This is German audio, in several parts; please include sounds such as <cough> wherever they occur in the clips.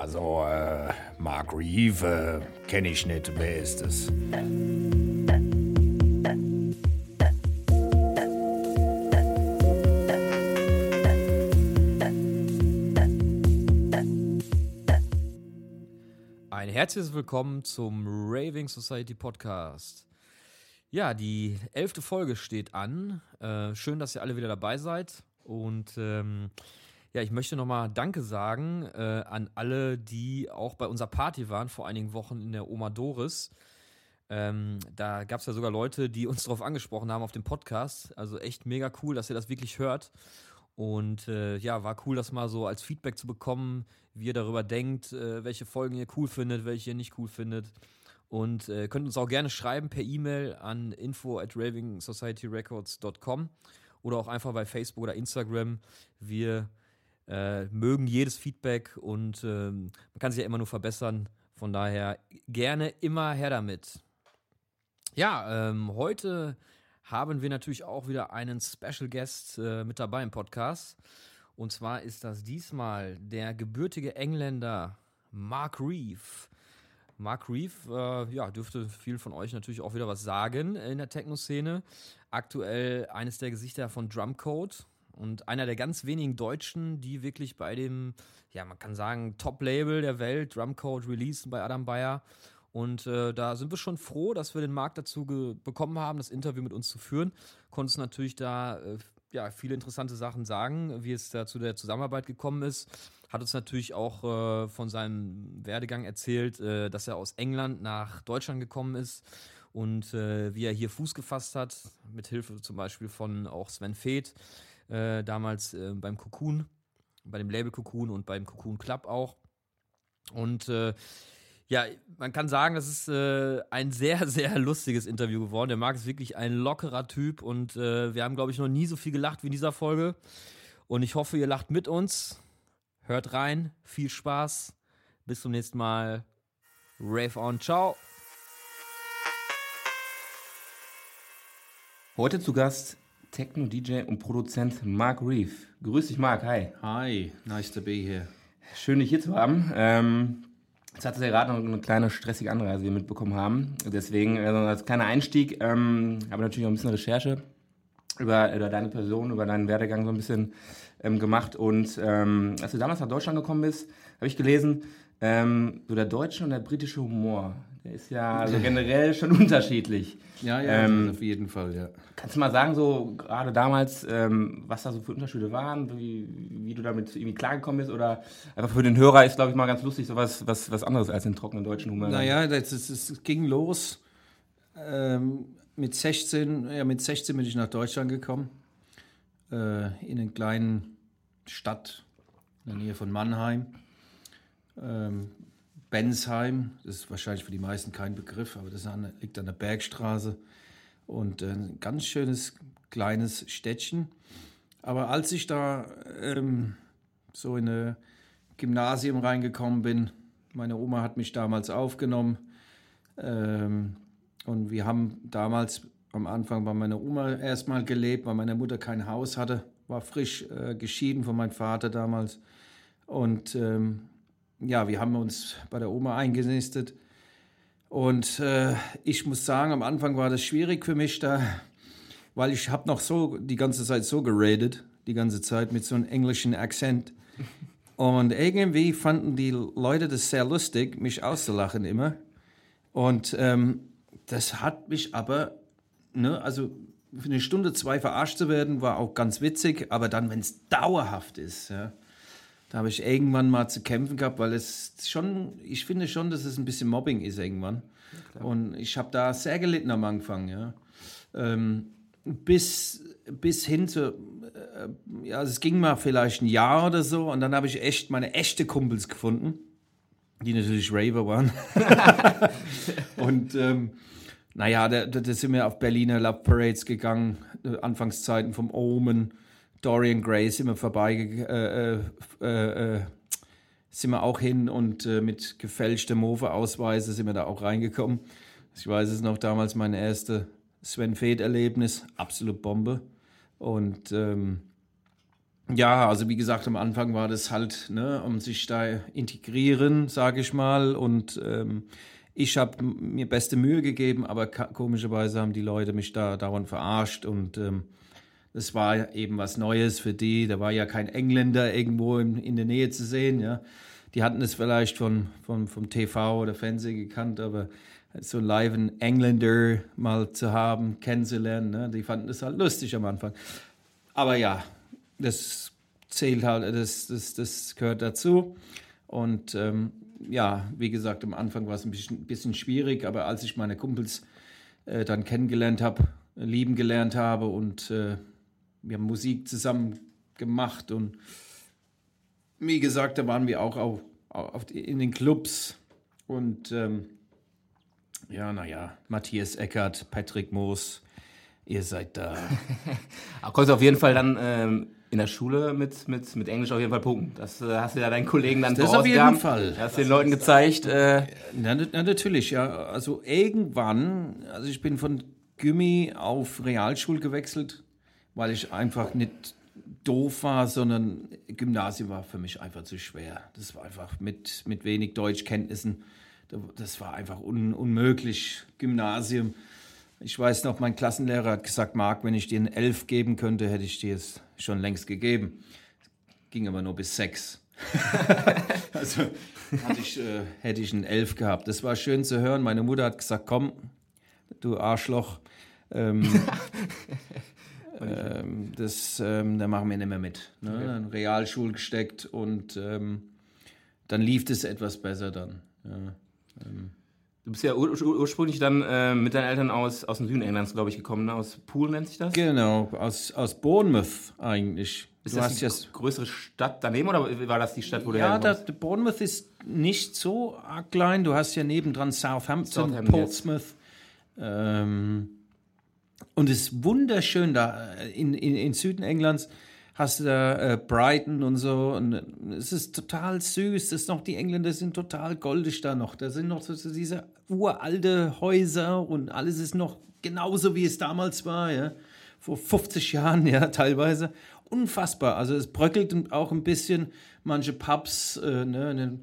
Also, äh, Mark Reeve äh, kenne ich nicht. Wer ist es? Ein herzliches Willkommen zum Raving Society Podcast. Ja, die elfte Folge steht an. Äh, schön, dass ihr alle wieder dabei seid. Und ähm, ja, ich möchte nochmal Danke sagen äh, an alle, die auch bei unserer Party waren vor einigen Wochen in der Oma Doris. Ähm, da gab es ja sogar Leute, die uns <laughs> darauf angesprochen haben auf dem Podcast. Also echt mega cool, dass ihr das wirklich hört. Und äh, ja, war cool, das mal so als Feedback zu bekommen, wie ihr darüber denkt, äh, welche Folgen ihr cool findet, welche ihr nicht cool findet. Und äh, könnt uns auch gerne schreiben per E-Mail an info at ravingsocietyrecords.com oder auch einfach bei Facebook oder Instagram. Wir äh, mögen jedes Feedback und ähm, man kann sich ja immer nur verbessern. Von daher gerne immer her damit. Ja, ähm, heute haben wir natürlich auch wieder einen Special Guest äh, mit dabei im Podcast. Und zwar ist das diesmal der gebürtige Engländer Mark Reeve. Mark Reeve, äh, ja, dürfte viel von euch natürlich auch wieder was sagen in der Techno-Szene. Aktuell eines der Gesichter von Drumcode und einer der ganz wenigen Deutschen, die wirklich bei dem, ja, man kann sagen, Top-Label der Welt, Drumcode, releasen bei Adam Bayer. Und äh, da sind wir schon froh, dass wir den Markt dazu bekommen haben, das Interview mit uns zu führen. Konnten uns natürlich da äh, ja, viele interessante Sachen sagen, wie es da zu der Zusammenarbeit gekommen ist. Hat uns natürlich auch äh, von seinem Werdegang erzählt, äh, dass er aus England nach Deutschland gekommen ist und äh, wie er hier Fuß gefasst hat, mit Hilfe zum Beispiel von auch Sven Feth, äh, damals äh, beim Cocoon, bei dem Label Cocoon und beim Cocoon Club auch. Und äh, ja, man kann sagen, das ist äh, ein sehr, <laughs> sehr lustiges Interview geworden. Der Marc ist wirklich ein lockerer Typ und äh, wir haben, glaube ich, noch nie so viel gelacht wie in dieser Folge. Und ich hoffe, ihr lacht mit uns. Hört rein, viel Spaß. Bis zum nächsten Mal. Rave on, ciao. Heute zu Gast Techno-DJ und Produzent Mark Reeve. Grüß dich, Mark. Hi. Hi, nice to be here. Schön, dich hier zu haben. Ähm, Jetzt hatte ja gerade noch eine kleine stressige Anreise, die wir mitbekommen haben. Deswegen, also als kleiner Einstieg, ähm, habe natürlich auch ein bisschen Recherche über, über deine Person, über deinen Werdegang so ein bisschen ähm, gemacht. Und ähm, als du damals nach Deutschland gekommen bist, habe ich gelesen, ähm, so der deutsche und der britische Humor, der ist ja also generell schon <laughs> unterschiedlich. Ja, ja, ähm, auf jeden Fall, ja. Kannst du mal sagen, so gerade damals, ähm, was da so für Unterschiede waren, wie, wie du damit irgendwie klargekommen bist? Oder einfach für den Hörer ist, glaube ich, mal ganz lustig, so was, was, was anderes als den trockenen deutschen Humor. Naja, das ging los. Ähm, mit 16, ja, mit 16 bin ich nach Deutschland gekommen. Äh, in einer kleinen Stadt in der Nähe von Mannheim. Ähm, Bensheim, das ist wahrscheinlich für die meisten kein Begriff, aber das liegt an der Bergstraße und ein ganz schönes kleines Städtchen. Aber als ich da ähm, so in ein Gymnasium reingekommen bin, meine Oma hat mich damals aufgenommen ähm, und wir haben damals am Anfang bei meiner Oma erstmal gelebt, weil meine Mutter kein Haus hatte, war frisch äh, geschieden von meinem Vater damals und ähm, ja, wir haben uns bei der Oma eingenistet. Und äh, ich muss sagen, am Anfang war das schwierig für mich da, weil ich habe noch so die ganze Zeit so geredet, die ganze Zeit mit so einem englischen Akzent. <laughs> Und irgendwie fanden die Leute das sehr lustig, mich auszulachen immer. Und ähm, das hat mich aber, ne, also für eine Stunde, zwei verarscht zu werden, war auch ganz witzig. Aber dann, wenn es dauerhaft ist, ja, da habe ich irgendwann mal zu kämpfen gehabt, weil es schon, ich finde schon, dass es ein bisschen Mobbing ist irgendwann. Ja, und ich habe da sehr gelitten am Anfang, ja. Ähm, bis, bis hin zu, äh, ja, es ging mal vielleicht ein Jahr oder so und dann habe ich echt meine echte Kumpels gefunden, die natürlich Raver waren. <laughs> und ähm, naja, da, da sind wir auf Berliner Love Parades gegangen, äh, Anfangszeiten vom Omen Dorian sind wir vorbei, äh, äh, äh, sind wir auch hin und äh, mit gefälschten Move-Ausweise sind wir da auch reingekommen. Ich weiß es noch, damals mein erstes Sven Feth-Erlebnis, absolut Bombe. Und ähm, Ja, also wie gesagt, am Anfang war das halt, ne, um sich da integrieren, sage ich mal. Und ähm, ich habe mir beste Mühe gegeben, aber komischerweise haben die Leute mich da dauernd verarscht und ähm, das war eben was Neues für die. Da war ja kein Engländer irgendwo in, in der Nähe zu sehen, ja. Die hatten es vielleicht von, von, vom TV oder Fernsehen gekannt, aber so live einen Engländer mal zu haben, kennenzulernen, ne, die fanden das halt lustig am Anfang. Aber ja, das zählt halt, das, das, das gehört dazu. Und ähm, ja, wie gesagt, am Anfang war es ein bisschen, bisschen schwierig, aber als ich meine Kumpels äh, dann kennengelernt habe, lieben gelernt habe und äh, wir haben Musik zusammen gemacht und wie gesagt, da waren wir auch auf, auf die, in den Clubs und ähm, ja, naja, Matthias Eckert, Patrick Moos, ihr seid da. <laughs> Aber konntest auf jeden Fall dann ähm, in der Schule mit, mit, mit Englisch auf jeden Fall punkten. Das äh, hast du ja deinen Kollegen dann Das auf jeden Fall. Hast den Leuten gezeigt. Äh, na, na, natürlich, ja. Also irgendwann, also ich bin von Gummi auf Realschul gewechselt, weil ich einfach nicht doof war, sondern Gymnasium war für mich einfach zu schwer. Das war einfach mit, mit wenig Deutschkenntnissen. Das war einfach un, unmöglich, Gymnasium. Ich weiß noch, mein Klassenlehrer hat gesagt, Marc, wenn ich dir eine Elf geben könnte, hätte ich dir es schon längst gegeben. Ging aber nur bis sechs. <laughs> also ich, äh, hätte ich ein Elf gehabt. Das war schön zu hören. Meine Mutter hat gesagt, komm, du Arschloch. Ähm, <laughs> ähm, das, ähm, da machen wir nicht mehr mit. Ne? Okay. In Realschul gesteckt und ähm, dann lief es etwas besser dann. Ja, ähm. Du bist ja ur ursprünglich dann äh, mit deinen Eltern aus, aus dem Süden Englands, glaube ich, gekommen, ne? aus Poole nennt sich das? Genau, aus, aus Bournemouth eigentlich. Ist du das die jetzt größere Stadt daneben oder war das die Stadt, wo du Ja, da, Bournemouth ist nicht so arg klein. Du hast ja nebendran Southampton, Southampton Portsmouth. Ähm, und es ist wunderschön da äh, in, in, in Süden Englands hast du da äh, Brighton und so. Und äh, es ist total süß. Das noch, die Engländer sind total goldig da noch. Da sind noch so, so diese uralte Häuser und alles ist noch genauso, wie es damals war, ja. Vor 50 Jahren, ja, <laughs> teilweise. Unfassbar. Also es bröckelt auch ein bisschen. Manche Pubs, äh, ne,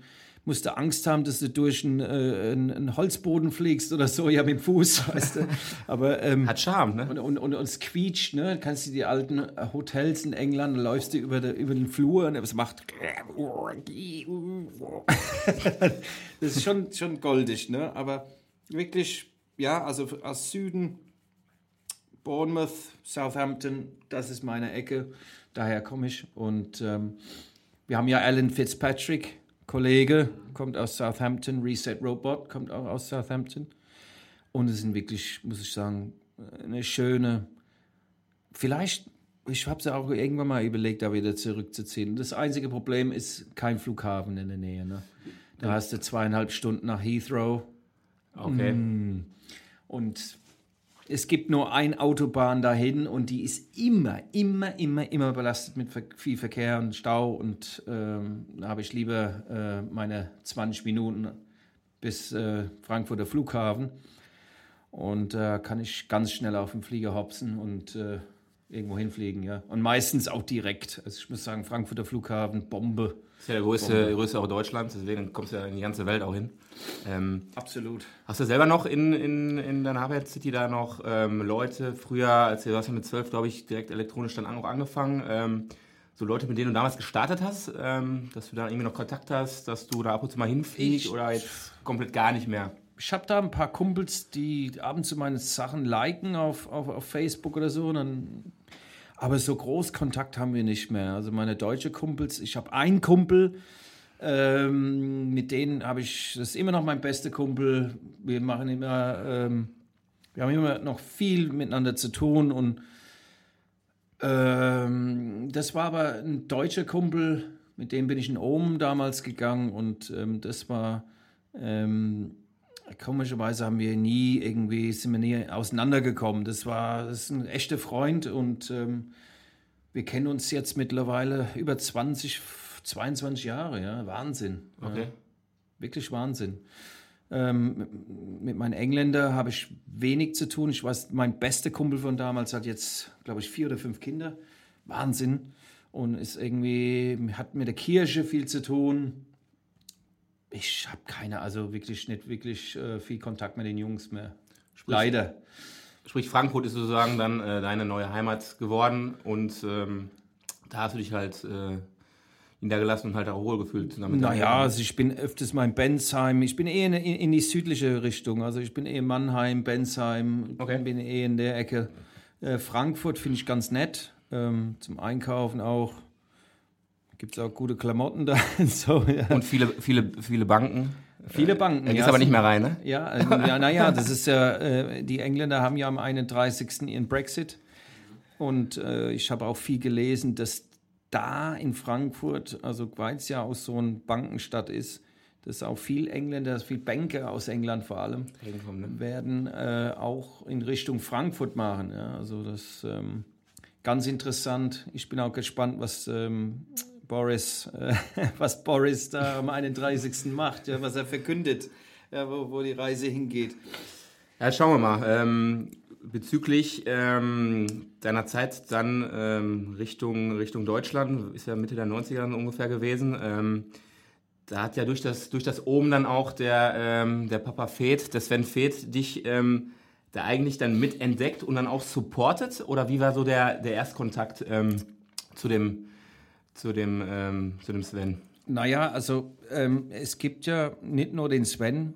musst du Angst haben, dass du durch einen, äh, einen, Holzboden fliegst oder so, ja, mit dem Fuß, <laughs> weißt du. Aber, ähm, Hat Charme, ne? Und, und, und, und es quietscht, ne? Kannst du die alten Hotels in England, läufst du über, der, über den Flur und es macht. <laughs> das ist schon, schon goldig, ne? Aber wirklich, ja, also aus Süden, Bournemouth, Southampton, das ist meine Ecke, daher komme ich. Und ähm, wir haben ja Alan Fitzpatrick, Kollege, kommt aus Southampton, Reset Robot kommt auch aus Southampton. Und es sind wirklich, muss ich sagen, eine schöne, vielleicht, ich habe es ja auch irgendwann mal überlegt, da wieder zurückzuziehen. Das einzige Problem ist kein Flughafen in der Nähe. Ne? Da hast du zweieinhalb Stunden nach Heathrow. Okay. Mm. Und es gibt nur eine Autobahn dahin und die ist immer, immer, immer, immer belastet mit viel Verkehr und Stau. Und ähm, da habe ich lieber äh, meine 20 Minuten bis äh, Frankfurter Flughafen. Und da äh, kann ich ganz schnell auf dem Flieger hopsen und äh, irgendwo hinfliegen. Ja. Und meistens auch direkt. Also ich muss sagen, Frankfurter Flughafen, Bombe. Das ist ja der größte, größte auch Deutschlands, deswegen kommst du ja in die ganze Welt auch hin. Ähm, Absolut. Hast du selber noch in, in, in deiner Arbeit City da noch ähm, Leute, früher, als du hast ja mit zwölf, glaube ich, direkt elektronisch dann auch angefangen, ähm, so Leute, mit denen du damals gestartet hast, ähm, dass du da irgendwie noch Kontakt hast, dass du da ab und zu mal hinfliegst oder jetzt komplett gar nicht mehr? Ich habe da ein paar Kumpels, die ab und zu meine Sachen liken auf, auf, auf Facebook oder so. Und dann aber so groß Kontakt haben wir nicht mehr. Also meine deutsche Kumpels, ich habe einen Kumpel, ähm, mit denen habe ich, das ist immer noch mein bester Kumpel. Wir machen immer, ähm, wir haben immer noch viel miteinander zu tun und ähm, das war aber ein deutscher Kumpel, mit dem bin ich in Ohm damals gegangen und ähm, das war ähm, komischerweise haben wir nie irgendwie, sind wir nie auseinandergekommen. Das war, das ist ein echter Freund und ähm, wir kennen uns jetzt mittlerweile über 20, 22 Jahre, ja, Wahnsinn. Okay. Ja. Wirklich Wahnsinn. Ähm, mit meinen Engländer habe ich wenig zu tun. Ich weiß, mein bester Kumpel von damals hat jetzt, glaube ich, vier oder fünf Kinder. Wahnsinn. und ist irgendwie, hat mit der Kirche viel zu tun. Ich habe keine, also wirklich nicht wirklich äh, viel Kontakt mit den Jungs mehr. Leider. Sprich, Frankfurt ist sozusagen dann äh, deine neue Heimat geworden und ähm, da hast du dich halt äh, niedergelassen und halt auch wohl gefühlt. zusammen mit deinen Naja, also ich bin öfters mal in Bensheim. Ich bin eher in, in die südliche Richtung. Also ich bin eher Mannheim, Bensheim. Okay. Bin eher in der Ecke. Äh, Frankfurt finde ich ganz nett. Ähm, zum Einkaufen auch. Gibt es auch gute Klamotten da. <laughs> so, ja. Und viele, viele, viele Banken. Viele Banken. Da gehst ja, aber nicht mehr rein, ne? Ja, äh, ja naja, das ist ja, äh, die Engländer haben ja am 31. ihren Brexit. Und äh, ich habe auch viel gelesen, dass da in Frankfurt, also weil es ja auch so eine Bankenstadt ist, dass auch viel Engländer, viel Banker aus England vor allem, ne? werden äh, auch in Richtung Frankfurt machen. Ja, also das ähm, ganz interessant. Ich bin auch gespannt, was ähm, Boris, äh, <laughs> was Boris da am 31. macht, ja, was er verkündet, ja, wo, wo die Reise hingeht. Ja, schauen wir mal. Ähm, bezüglich ähm, deiner Zeit dann ähm, Richtung, Richtung Deutschland, ist ja Mitte der 90er dann ungefähr gewesen. Ähm, da hat ja durch das, durch das Oben dann auch der, ähm, der Papa Feth, der Sven Feth, dich ähm, da eigentlich dann mitentdeckt und dann auch supportet? Oder wie war so der, der Erstkontakt zu dem, zu dem, ähm, zu dem Sven? Naja, also ähm, es gibt ja nicht nur den Sven,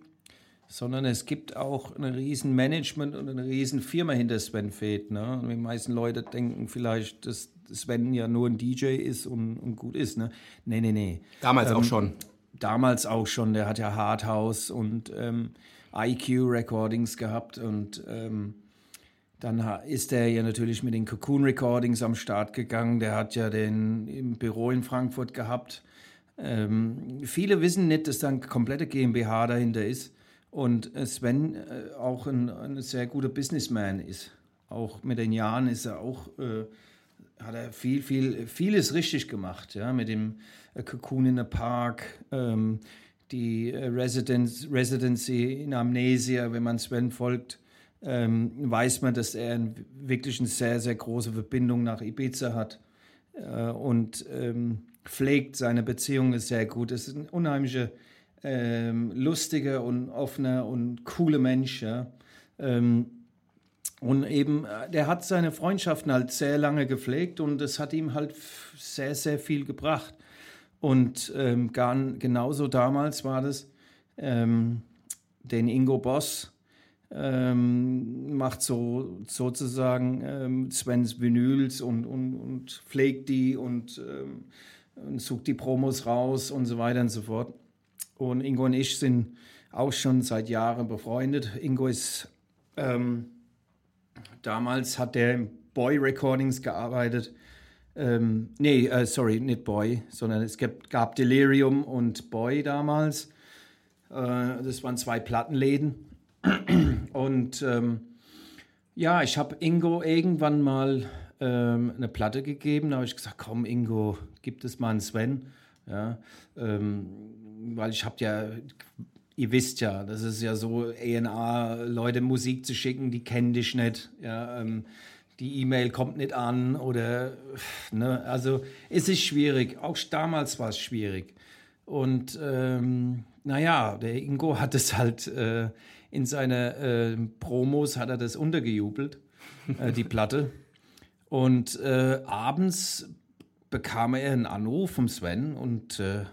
sondern es gibt auch ein riesen Management und eine riesen Firma hinter Sven Feth. Ne? Und die meisten Leute denken vielleicht, dass Sven ja nur ein DJ ist und, und gut ist. Ne? Nee, nee, nee. Damals Ähm, auch schon. Damals auch schon, der hat ja Hardhouse und ähm, IQ Recordings gehabt und ähm, dann ist er ja natürlich mit den Cocoon Recordings am Start gegangen. Der hat ja den im Büro in Frankfurt gehabt. Ähm, viele wissen nicht, dass da eine komplette GmbH dahinter ist und Sven äh, auch ein, ein sehr guter Businessman ist. Auch mit den Jahren ist er auch, äh, hat er viel, viel, vieles richtig gemacht, ja, mit dem äh, Cocoon in the Park, ähm, die äh, Residence, Residency in Amnesia, wenn man Sven folgt, ähm, weiß man, dass er wirklich eine sehr, sehr große Verbindung nach Ibiza hat äh, und ähm, pflegt seine Beziehungen sehr gut. Es ist ein unheimlicher, ähm, lustiger und offener und cooler Mensch. Ja. Ähm, und eben, äh, der hat seine Freundschaften halt sehr lange gepflegt und das hat ihm halt sehr, sehr viel gebracht. Und ähm, genauso damals war das, ähm, den Ingo Boss ähm, macht so sozusagen ähm, Svens Vinyls und, und, und pflegt die und, ähm, und sucht die Promos raus und so weiter und so fort. Und Ingo und ich sind auch schon seit Jahren befreundet. Ingo ist ähm, damals hat der im Boy Recordings gearbeitet. Ähm, nee, äh, sorry, nicht Boy, sondern es gab, gab Delirium und Boy damals. Äh, das waren zwei Plattenläden. Und ähm, ja, ich habe Ingo irgendwann mal ähm, eine Platte gegeben. Da habe ich gesagt, komm Ingo, gib das mal an Sven. Ja, ähm, weil ich habe ja, ihr wisst ja, das ist ja so, ENA, Leute Musik zu schicken, die kennen dich nicht. Ja, ähm, die E-Mail kommt nicht an oder, ne, also es ist schwierig. Auch damals war es schwierig. Und ähm, naja, der Ingo hat es halt äh, in seine äh, Promos hat er das untergejubelt, äh, die Platte. Und äh, abends bekam er einen Anruf vom Sven und äh,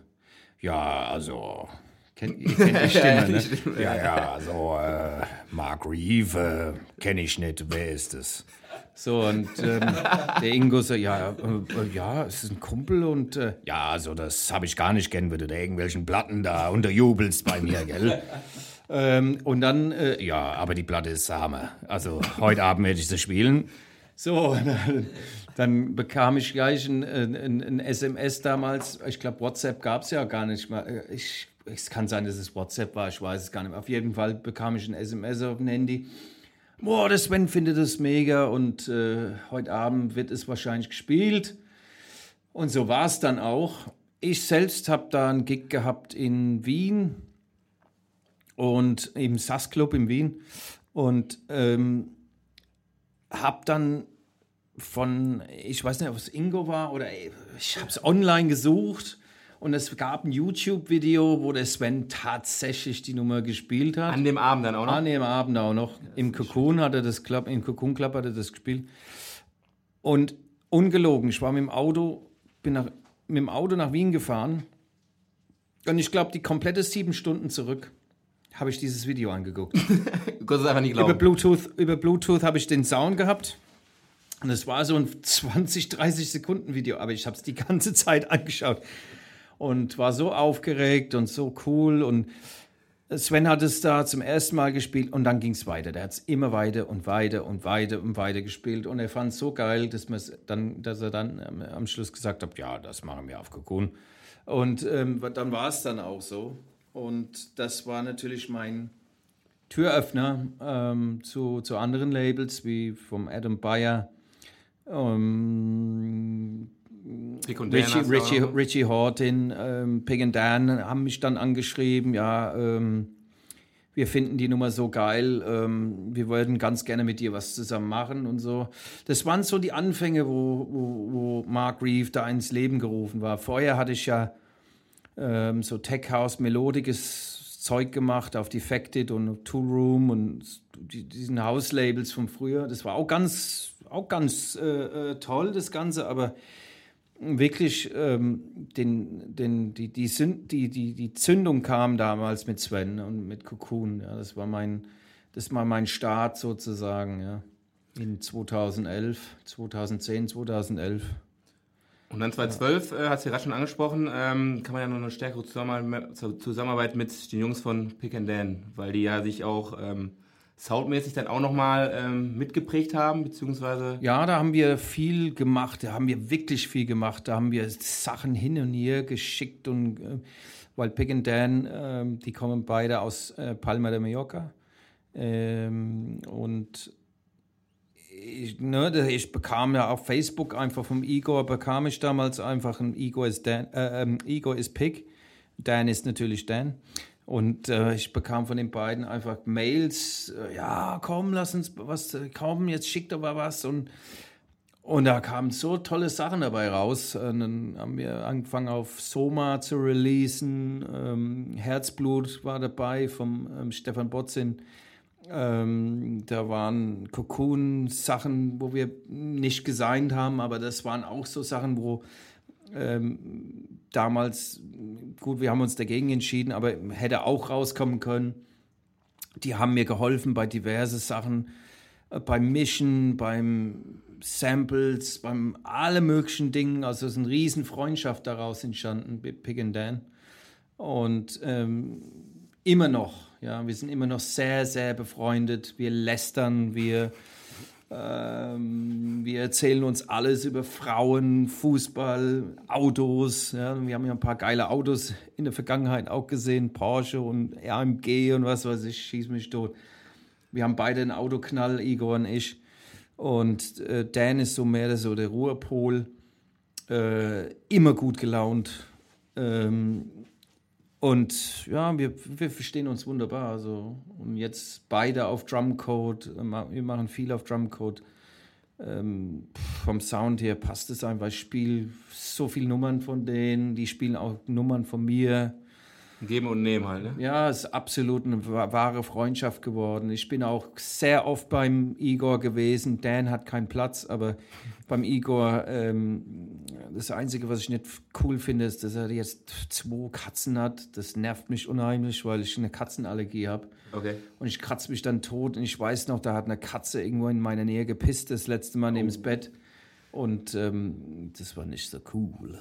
ja, also kennt, ihr kennt die <laughs> Stimme, ne? Ja, ja, also äh, Mark Reeve äh, kenne ich nicht. Wer ist es? So, und ähm, <laughs> der Ingo so, ja, äh, ja, es ist ein Kumpel und äh, Ja, also das habe ich gar nicht gern, wenn du da irgendwelchen Platten da unterjubelst bei mir, gell? Ähm, und dann, äh, Ja, aber die Platte ist Hammer. Also heute Abend werde ich sie spielen. So, dann, <laughs> dann bekam ich gleich ein, ein, ein SMS damals. Ich glaube, WhatsApp gab es ja gar nicht mal. Ich, es kann sein, dass es WhatsApp war, ich weiß es gar nicht mehr. Auf jeden Fall bekam ich ein SMS auf dem Handy. Boah, der Sven findet das mega und äh, heute Abend wird es wahrscheinlich gespielt. Und so war es dann auch. Ich selbst habe da einen Gig gehabt in Wien und im SAS Club in Wien und ähm, habe dann von, ich weiß nicht, ob es Ingo war oder ich habe es online gesucht und es gab ein YouTube-Video, wo der Sven tatsächlich die Nummer gespielt hat. An dem Abend dann auch noch? An dem Abend auch noch. Im Cocoon hat er das Club, im Cocoon Club hat er das gespielt. Und ungelogen, ich war mit dem Auto, bin nach, mit dem Auto nach Wien gefahren und ich glaube, die komplette sieben Stunden zurück habe ich dieses Video angeguckt. <laughs> Du konntest es einfach nicht glauben. über Bluetooth, über Bluetooth habe ich den Sound gehabt. Und es war so ein 20, 30 Sekunden Video, aber ich habe es die ganze Zeit angeschaut und war so aufgeregt und so cool. Und Sven hat es da zum ersten Mal gespielt und dann ging es weiter. Der hat es immer weiter und weiter und weiter und weiter gespielt. Und er fand es so geil, dass, dann, dass er dann am Schluss gesagt hat, ja, das machen wir auf Cocoon. Und ähm, dann war es dann auch so. Und das war natürlich mein Türöffner ähm, zu, zu anderen Labels wie vom Adam Bayer, ähm, Richie, Richie, Richie Horton, ähm, Pig and Dan haben mich dann angeschrieben, ja, ähm, wir finden die Nummer so geil, ähm, wir würden ganz gerne mit dir was zusammen machen und so. Das waren so die Anfänge, wo, wo, wo Mark Reeve da ins Leben gerufen war. Vorher hatte ich ja ähm, so Tech House melodisches Zeug gemacht auf Defected und Two Room und die, diesen House-Labels von früher. Das war auch ganz, auch ganz äh, äh, toll, das Ganze, aber wirklich ähm, den, den, die, die, die, die, die Zündung kam damals mit Sven und mit Cocoon. Ja, das war mein, das war mein Start sozusagen, ja. In 2011, 2010, 2011. Und dann 2012, äh, hast du gerade schon angesprochen, ähm, kann man ja noch eine stärkere Zusammenarbeit mit den Jungs von Pick and Dan, weil die ja sich auch ähm, soundmäßig dann auch nochmal ähm, mitgeprägt haben, beziehungsweise... Ja, da haben wir viel gemacht, da haben wir wirklich viel gemacht, da haben wir Sachen hin und her geschickt und... Äh, weil Pick and Dan, äh, die kommen beide aus äh, Palma de Mallorca ähm, und ich, ne, ich bekam ja auf Facebook einfach vom Igor, bekam ich damals einfach ein Igor ist, Dan, äh, ähm, Igor ist Pig, Dan ist natürlich Dan. Und äh, ich bekam von den beiden einfach Mails, äh, ja, komm, lass uns was, komm, jetzt schickt aber was. Und, und da kamen so tolle Sachen dabei raus. Und dann haben wir angefangen auf Soma zu releasen. Ähm, Herzblut war dabei vom ähm, Stefan Botzin. Ähm, da waren Cocoon-Sachen, wo wir nicht gesigned haben, aber das waren auch so Sachen, wo ähm, damals, gut, wir haben uns dagegen entschieden, aber hätte auch rauskommen können. Die haben mir geholfen bei diverse Sachen, äh, beim Mischen, beim Samples, beim alle möglichen Dingen. Also es ist eine riesen Freundschaft daraus entstanden, Pig and Dan. Und ähm, immer noch, ja, wir sind immer noch sehr, sehr befreundet. Wir lästern, wir ähm, wir erzählen uns alles über Frauen, Fußball, Autos. Ja. Wir haben ja ein paar geile Autos in der Vergangenheit auch gesehen, Porsche und AMG und was weiß ich, schieß mich tot. Wir haben beide einen Autoknall, Igor und ich. Und äh, Dan ist so mehr so der Ruhepol, äh, immer gut gelaunt. Ähm, und ja, wir, wir verstehen uns wunderbar. Also, und jetzt beide auf Drumcode. Wir machen viel auf Drumcode. Ähm, vom Sound her passt es einfach. Ich spiele so viele Nummern von denen. Die spielen auch Nummern von mir. Geben und nehmen halt, ne? Ja, es ist absolut eine wahre Freundschaft geworden. Ich bin auch sehr oft beim Igor gewesen. Dan hat keinen Platz, aber beim Igor, ähm, das Einzige, was ich nicht cool finde, ist, dass er jetzt zwei Katzen hat. Das nervt mich unheimlich, weil ich eine Katzenallergie habe. Okay. Und ich kratze mich dann tot und ich weiß noch, da hat eine Katze irgendwo in meiner Nähe gepisst, das letzte Mal oh. neben das Bett. Und ähm, das war nicht so cool.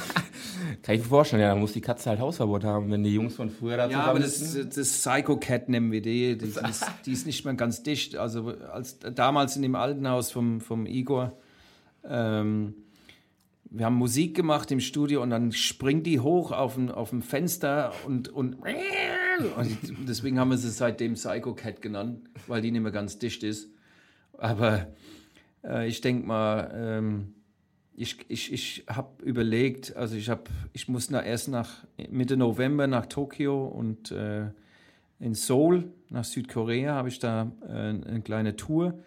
<laughs> Kann ich mir vorstellen, ja, da muss die Katze halt Hausverbot haben, wenn die Jungs von früher da Ja, aber das, das Psycho Cat nennen wir die. Die, die, ist, <laughs> die ist nicht mehr ganz dicht. Also als damals in dem alten Haus vom, vom Igor, ähm, wir haben Musik gemacht im Studio und dann springt die hoch auf dem, auf dem Fenster und, und, <laughs> und deswegen haben wir sie seitdem Psycho Cat genannt, weil die nicht mehr ganz dicht ist. Aber äh, ich denke mal, ähm, ich, ich, ich habe überlegt, also ich, hab, ich muss nach, erst nach Mitte November nach Tokio und äh, in Seoul, nach Südkorea, habe ich da äh, eine kleine Tour.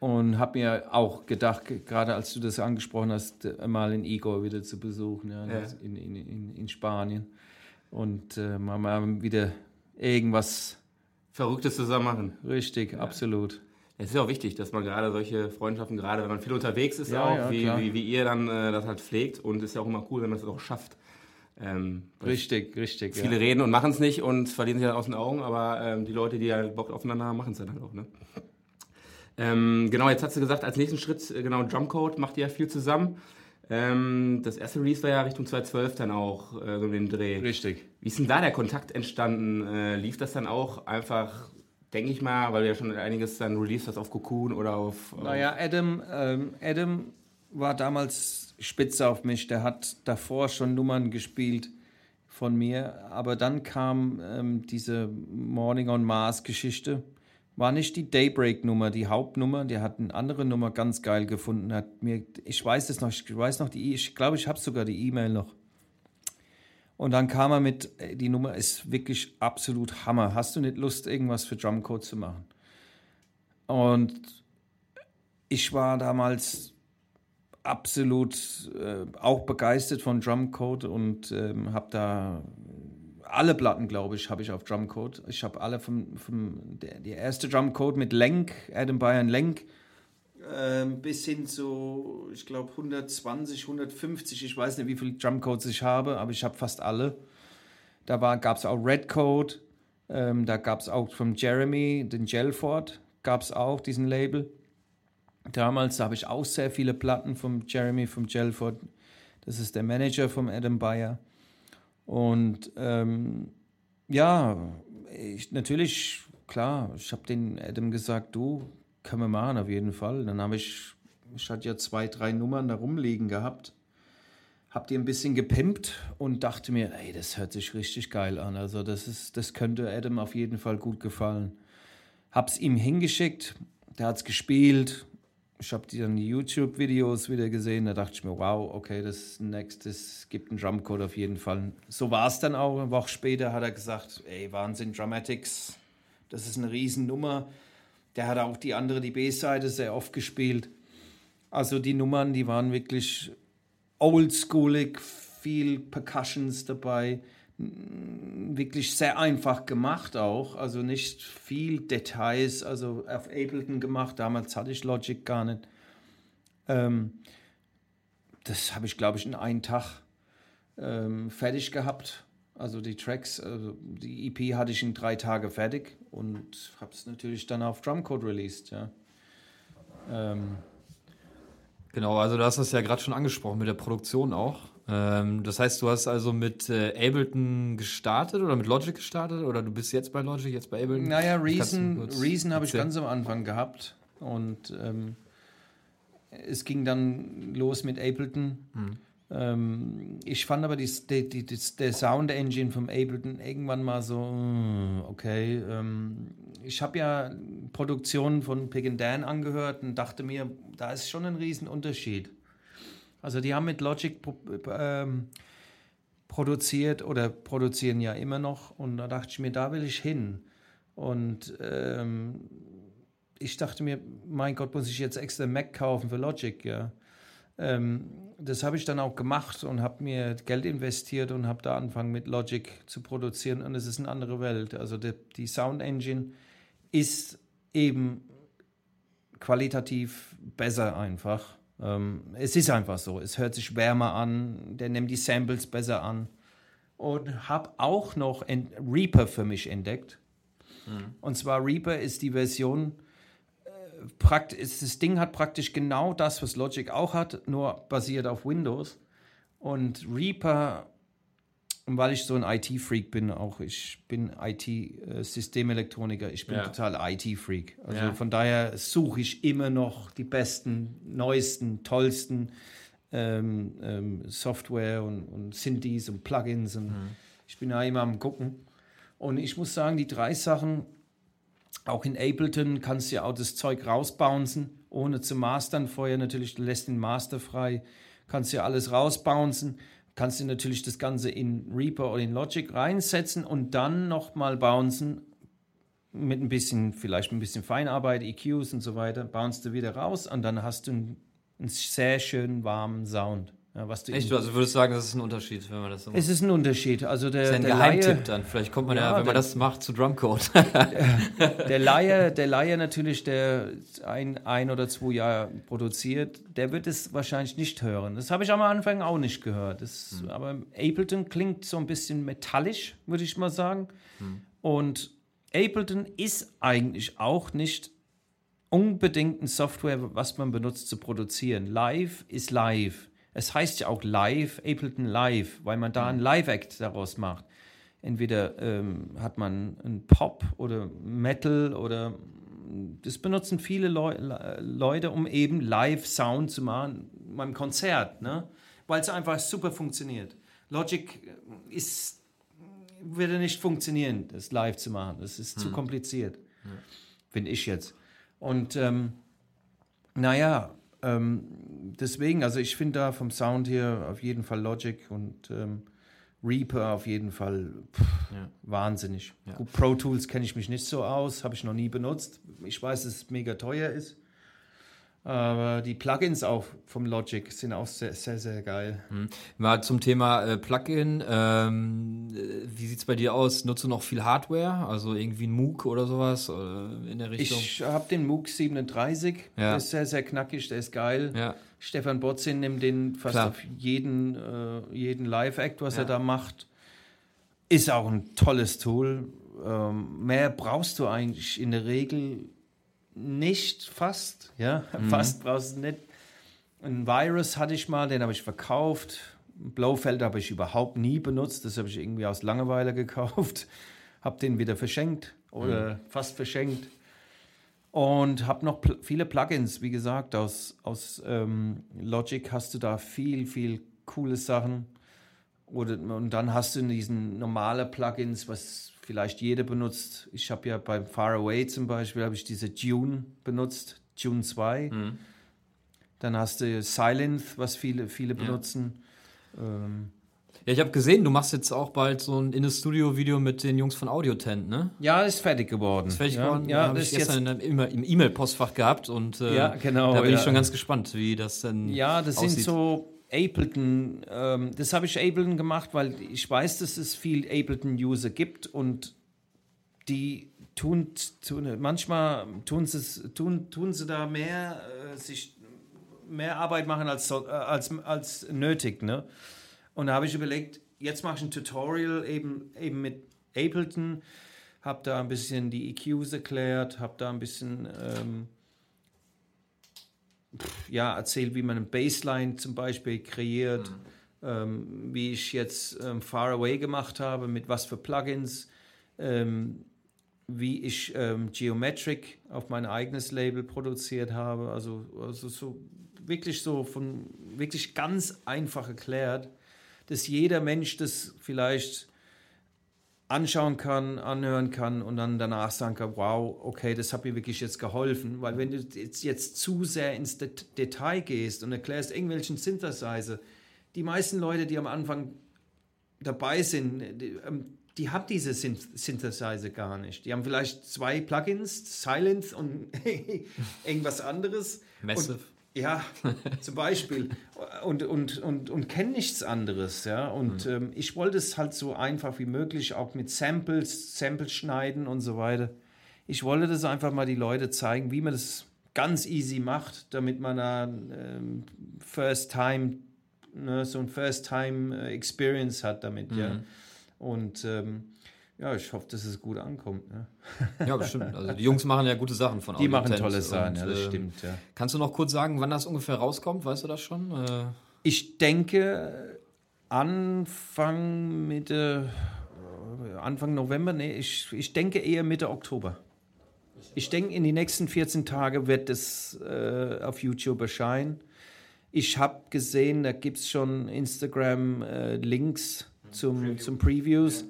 Und habe mir auch gedacht, gerade als du das angesprochen hast, mal in Igor wieder zu besuchen, ja, Ja. In, in, in, in Spanien. Und äh, mal, mal wieder irgendwas Verrücktes zusammen machen. richtig, absolut. Es ist ja auch wichtig, dass man gerade solche Freundschaften, gerade wenn man viel unterwegs ist, Ja, auch, ja, wie, wie, wie ihr dann äh, das halt pflegt. Und ist ja auch immer cool, wenn man es auch schafft. Ähm, Richtig, richtig. Viele ja. reden und machen es nicht und verlieren sich dann aus den Augen, aber ähm, die Leute, die halt Bock aufeinander haben, machen es dann halt auch. Ne? Ähm, genau, jetzt hast du gesagt, als nächsten Schritt, äh, genau, Drumcode macht ihr ja viel zusammen. Ähm, das erste Release war ja Richtung 2012 dann auch äh, so den Dreh. Richtig. Wie ist denn da der Kontakt entstanden? Äh, lief das dann auch einfach, denke ich mal, weil du ja schon einiges dann released hast auf Cocoon oder auf. auf Naja, Adam, ähm, Adam war damals spitze auf mich. Der hat davor schon Nummern gespielt von mir. Aber dann kam ähm, diese Morning on Mars Geschichte. War nicht die Daybreak-Nummer, die Hauptnummer. Der hat eine andere Nummer ganz geil gefunden. Hat mir, ich weiß es noch, ich weiß noch die, ich glaube, ich habe sogar die E-Mail noch. Und dann kam er mit, die Nummer ist wirklich absolut Hammer. Hast du nicht Lust, irgendwas für Drumcode zu machen? Und ich war damals absolut äh, auch begeistert von Drumcode und ähm, habe da alle Platten, glaube ich, habe ich auf Drumcode. Ich habe alle vom, vom der, der erste Drumcode mit Lenk, Adam Bayern Lenk, ähm, bis hin zu, ich glaube, 120, 150. Ich weiß nicht, wie viele Drumcodes ich habe, aber ich habe fast alle. Da gab es auch Red Code, ähm, da gab es auch von Jeremy, den Gelford, gab es auch diesen Label. Damals habe ich auch sehr viele Platten vom Jeremy, vom Gelford. Das ist der Manager vom Adam Bayer. Und ähm, ja, ich, natürlich, klar, ich habe den Adam gesagt, du, können wir machen auf jeden Fall. Dann habe ich, ich hatte ja zwei, drei Nummern da rumliegen gehabt. Hab die ein bisschen gepimpt und dachte mir, ey, das hört sich richtig geil an. Also das ist, das könnte Adam auf jeden Fall gut gefallen. Hab's ihm hingeschickt, der hat's gespielt. Ich habe dann die YouTube-Videos wieder gesehen. Da dachte ich mir, wow, okay, das das gibt einen Drumcode auf jeden Fall. So war es dann auch. Eine Woche später hat er gesagt, ey, Wahnsinn, Dramatics, das ist eine Riesennummer. Der hat auch die andere, die B-Seite, sehr oft gespielt. Also die Nummern, die waren wirklich oldschoolig, viel Percussions dabei, wirklich sehr einfach gemacht auch, also nicht viel Details, also auf Ableton gemacht, damals hatte ich Logic gar nicht. Ähm, das habe ich, glaube ich, in einem Tag ähm, fertig gehabt. Also die Tracks, also die EP hatte ich in drei Tage fertig und habe es natürlich dann auf Drumcode released, ja. Ähm, Genau, also du hast das ja gerade schon angesprochen mit der Produktion auch. Ähm, das heißt, du hast also mit äh, Ableton gestartet oder mit Logic gestartet oder du bist jetzt bei Logic, jetzt bei Ableton? Naja, Reason, Reason habe ich ganz am Anfang gehabt und ähm, es ging dann los mit Ableton. Ähm, ich fand aber die, die, die, die, der Sound Engine vom Ableton irgendwann mal so, mm, okay. Ähm, ich habe ja Produktionen von Pig and Dan angehört und dachte mir, da ist schon ein Riesenunterschied. Also die haben mit Logic ähm, produziert oder produzieren ja immer noch und da dachte ich mir, da will ich hin. Und ähm, ich dachte mir, mein Gott, muss ich jetzt extra Mac kaufen für Logic, ja. Ähm, das habe ich dann auch gemacht und habe mir Geld investiert und habe da angefangen mit Logic zu produzieren und es ist eine andere Welt. Also die, die Sound Engine ist eben qualitativ besser einfach. Ähm, es ist einfach so. Es hört sich wärmer an, der nimmt die Samples besser an. Und habe auch noch Reaper für mich entdeckt. Und zwar Reaper ist die Version, äh, prakt ist, das Ding hat praktisch genau das, was Logic auch hat, nur basiert auf Windows. Und Reaper, weil ich so ein IT-Freak bin, auch ich bin IT-Systemelektroniker, ich bin Ja. total IT-Freak. Also Ja. von daher suche ich immer noch die besten, neuesten, tollsten ähm, ähm, Software und, und Synthes und Plugins. Und Ich bin da immer am gucken. Und ich muss sagen, die drei Sachen, auch in Ableton kannst du ja auch das Zeug rausbouncen, ohne zu mastern. Vorher natürlich, du lässt den Master frei, kannst ja alles rausbouncen. Kannst du natürlich das Ganze in Reaper oder in Logic reinsetzen und dann nochmal bouncen mit ein bisschen, vielleicht ein bisschen Feinarbeit, EQs und so weiter, bounce du wieder raus und dann hast du einen, einen sehr schönen warmen Sound. Was du Echt? Also würdest du sagen, das ist ein Unterschied, wenn man das so macht? es ist ein Unterschied. Also der, ist ein der Geheimtipp Laie, dann. Vielleicht kommt man ja, Ja, wenn man der- das macht, zu Drumcode. <laughs> der Laie, der Laie natürlich, der ein, ein oder zwei Jahre produziert, der wird es wahrscheinlich nicht hören. Das habe ich am Anfang auch nicht gehört. Das, Aber Ableton klingt so ein bisschen metallisch, würde ich mal sagen. Und Ableton ist eigentlich auch nicht unbedingt eine Software, was man benutzt zu produzieren. Live ist live. Es heißt ja auch live, Ableton Live, weil man da einen Live-Act daraus macht. Entweder ähm, hat man einen Pop oder Metal oder das benutzen viele Leu Le- Leute, um eben Live-Sound zu machen beim Konzert, ne? weil es einfach super funktioniert. Logic ist, würde nicht funktionieren, das live zu machen. Das ist zu kompliziert, finde ich jetzt. Und ähm, naja, ähm, deswegen, also ich finde da vom Sound hier auf jeden Fall Logic und ähm, Reaper auf jeden Fall pff, Ja. wahnsinnig. Ja. Pro Tools kenne ich mich nicht so aus, habe ich noch nie benutzt. Ich weiß, dass es mega teuer ist. Aber die Plugins auch vom Logic sind auch sehr, sehr, sehr geil. Mal zum Thema äh, Plugin. Ähm, äh, wie sieht's bei dir aus? Nutzt du noch viel Hardware? Also irgendwie ein MOOC oder sowas oder in der Richtung? Ich habe den MOOC 37, Ja. der ist sehr, sehr knackig, der ist geil. ja. Stefan Botzin nimmt den fast Klar. auf jeden, äh, jeden Live-Act, was Ja. er da macht. Ist auch ein tolles Tool. Ähm, mehr brauchst du eigentlich in der Regel nicht, fast. Ja, Mhm. fast brauchst du nicht. Ein Virus hatte ich mal, den habe ich verkauft. Blowfeld habe ich überhaupt nie benutzt. Das habe ich irgendwie aus Langeweile gekauft. <laughs> Habe den wieder verschenkt oder Mhm. fast verschenkt. Und habe noch pl viele Plugins, wie gesagt, aus, aus ähm, Logic hast du da viel, viel coole Sachen. Oder, und dann hast du diesen normale Plugins, was vielleicht jeder benutzt. Ich habe ja beim Faraway zum Beispiel, habe ich diese Tune benutzt, Tune 2. Dann hast du Silent, was viele, viele benutzen. Ähm, Ja, ich habe gesehen, du machst jetzt auch bald so ein In-the-Studio-Video mit den Jungs von Audiotent, ne? ja, ist fertig geworden. Ist fertig ja, geworden. Ja, habe das ich ist jetzt gestern in einem im E-Mail-Postfach gehabt und äh, Ja, genau, da bin ich ja. schon ganz gespannt, wie das denn Ja, das aussieht. sind so Ableton. Ähm, das habe ich Ableton gemacht, weil ich weiß, dass es viel Ableton-User gibt und die tun, tun manchmal tun sie, tun, tun sie da mehr äh, sich mehr Arbeit machen als, äh, als, als nötig. Ne? Und da habe ich überlegt, jetzt mache ich ein Tutorial eben, eben mit Ableton, habe da ein bisschen die EQs erklärt, habe da ein bisschen ähm, ja, erzählt, wie man eine Bassline zum Beispiel kreiert, ähm, wie ich jetzt ähm, Far Away gemacht habe, mit was für Plugins, ähm, wie ich ähm, Geometric auf mein eigenes Label produziert habe. Also, also so wirklich so von wirklich ganz einfach erklärt, dass jeder Mensch das vielleicht anschauen kann, anhören kann und dann danach sagen kann, wow, okay, das hat mir wirklich jetzt geholfen. Weil wenn du jetzt, jetzt zu sehr ins Det Detail gehst und erklärst irgendwelchen Synthesizer, die meisten Leute, die am Anfang dabei sind, die, ähm, die haben diese Synth Synthesizer gar nicht. Die haben vielleicht zwei Plugins, Silence und <laughs> irgendwas anderes. Massive. Und, ja, <laughs> zum Beispiel. Und, und, und, und kennen nichts anderes. Ja? Und ähm, ich wollte es halt so einfach wie möglich, auch mit Samples, Samples schneiden und so weiter. Ich wollte das einfach mal die Leute zeigen, wie man das ganz easy macht, damit man da ähm, First Time, ne, so ein First Time äh, Experience hat damit, ja. Und ähm, ja, ich hoffe, dass es gut ankommt. Ne? Ja, bestimmt. Also die Jungs machen ja gute Sachen von Die machen tolle Sachen, ja, das äh, stimmt, ja. Kannst du noch kurz sagen, wann das ungefähr rauskommt? Weißt du das schon? Äh, Ich denke, Anfang Mitte, äh, Anfang November, nee, ich, ich denke eher Mitte Oktober. Ich denke, in die nächsten 14 Tage wird es äh, auf YouTube erscheinen. Ich habe gesehen, da gibt es schon Instagram-Links zum, zum Previews.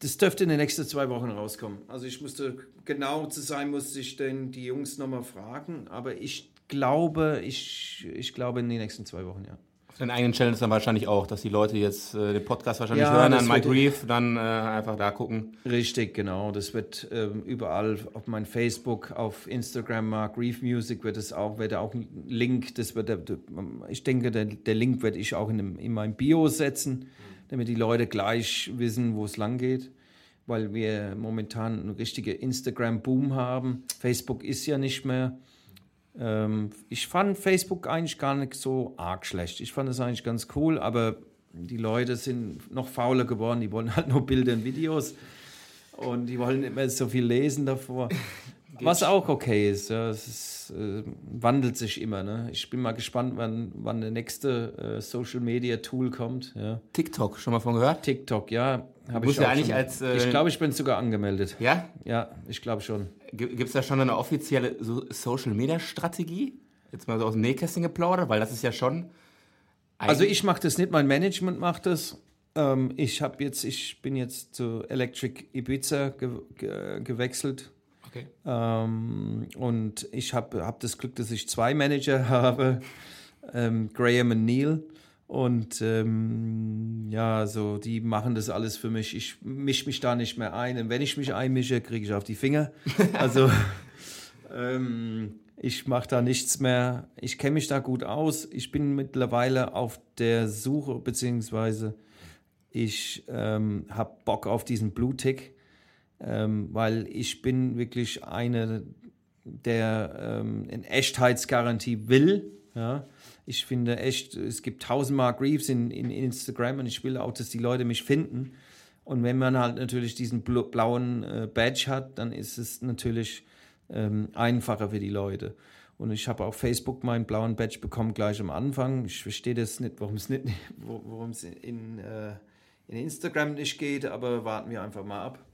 Das dürfte in den nächsten zwei Wochen rauskommen. Also ich musste, genau zu sein, musste ich denn die Jungs nochmal fragen. Aber ich glaube, ich, ich glaube in den nächsten zwei Wochen, ja. Den eigenen Channel ist dann wahrscheinlich auch, dass die Leute jetzt äh, den Podcast wahrscheinlich Ja, hören, dann Mike Reeve, dann äh, einfach da gucken. Richtig, genau. Das wird ähm, überall auf mein Facebook, auf Instagram, Mark Reef Music wird es auch, wird auch ein Link, das wird, der, der, ich denke, der, der Link werde ich auch in, dem, in mein Bio setzen, damit die Leute gleich wissen, wo es lang geht. Weil wir momentan einen richtigen Instagram-Boom haben. Facebook ist ja nicht mehr. Ähm, ich fand Facebook eigentlich gar nicht so arg schlecht. Ich fand es eigentlich ganz cool, aber die Leute sind noch fauler geworden. Die wollen halt nur Bilder und Videos und die wollen mehr so viel lesen davor. Was auch okay ist. Ja, es ist, äh, wandelt sich immer. Ne? Ich bin mal gespannt, wann, wann der nächste äh, Social Media Tool kommt. Ja. TikTok, schon mal von gehört? TikTok, ja. Habe Muss ich ja eigentlich schon als, äh, ich glaube, ich bin sogar angemeldet. Ja? Ja, ich glaube schon. Gibt es da schon eine offizielle so Social Media Strategie? Jetzt mal so aus dem Nähkästchen geplaudert, weil das ist ja schon. Also ich mache das nicht, mein Management macht das. Ähm, ich habe jetzt, ich bin jetzt zu Electric Ibiza ge ge gewechselt. Okay. Ähm, und ich habe hab das Glück, dass ich zwei Manager <laughs> habe, ähm, Graham und Neil. Und ähm, ja, so die machen das alles für mich. Ich mische mich da nicht mehr ein. Und wenn ich mich einmische, kriege ich auf die Finger. <laughs> Also ähm, ich mache da nichts mehr. Ich kenne mich da gut aus. Ich bin mittlerweile auf der Suche, beziehungsweise ich ähm, habe Bock auf diesen Blue Tick, ähm, weil ich bin wirklich eine, der ähm, eine Echtheitsgarantie will. Ja? Ich finde echt, es gibt tausend Mark Reeves in, in Instagram und ich will auch, dass die Leute mich finden. Und wenn man halt natürlich diesen blauen äh, Badge hat, dann ist es natürlich ähm, einfacher für die Leute. Und ich habe auf Facebook meinen blauen Badge bekommen gleich am Anfang. Ich verstehe das nicht, warum es nicht, <laughs> wo- warum es in, äh, in Instagram nicht geht, aber warten wir einfach mal ab.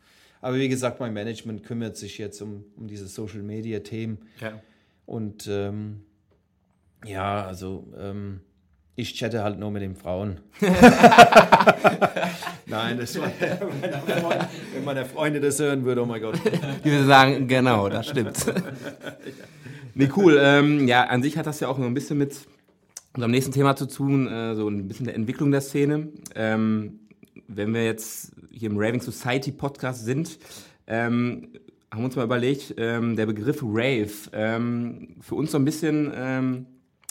Aber wie gesagt, mein Management kümmert sich jetzt um, um diese Social Media Themen. Ja. Und ähm, ja, also ähm, ich chatte halt nur mit den Frauen. <laughs> Nein, das war wenn meine Freunde das hören würde, oh mein Gott. Die würden sagen, genau, das stimmt. <laughs> nee, cool. Ähm, ja, an sich hat das ja auch noch ein bisschen mit unserem nächsten Thema zu tun, äh, so ein bisschen der Entwicklung der Szene. Ähm, wenn wir jetzt hier im Raving Society Podcast sind, ähm, haben uns mal überlegt, ähm, der Begriff Rave, ähm, für uns so ein bisschen ähm,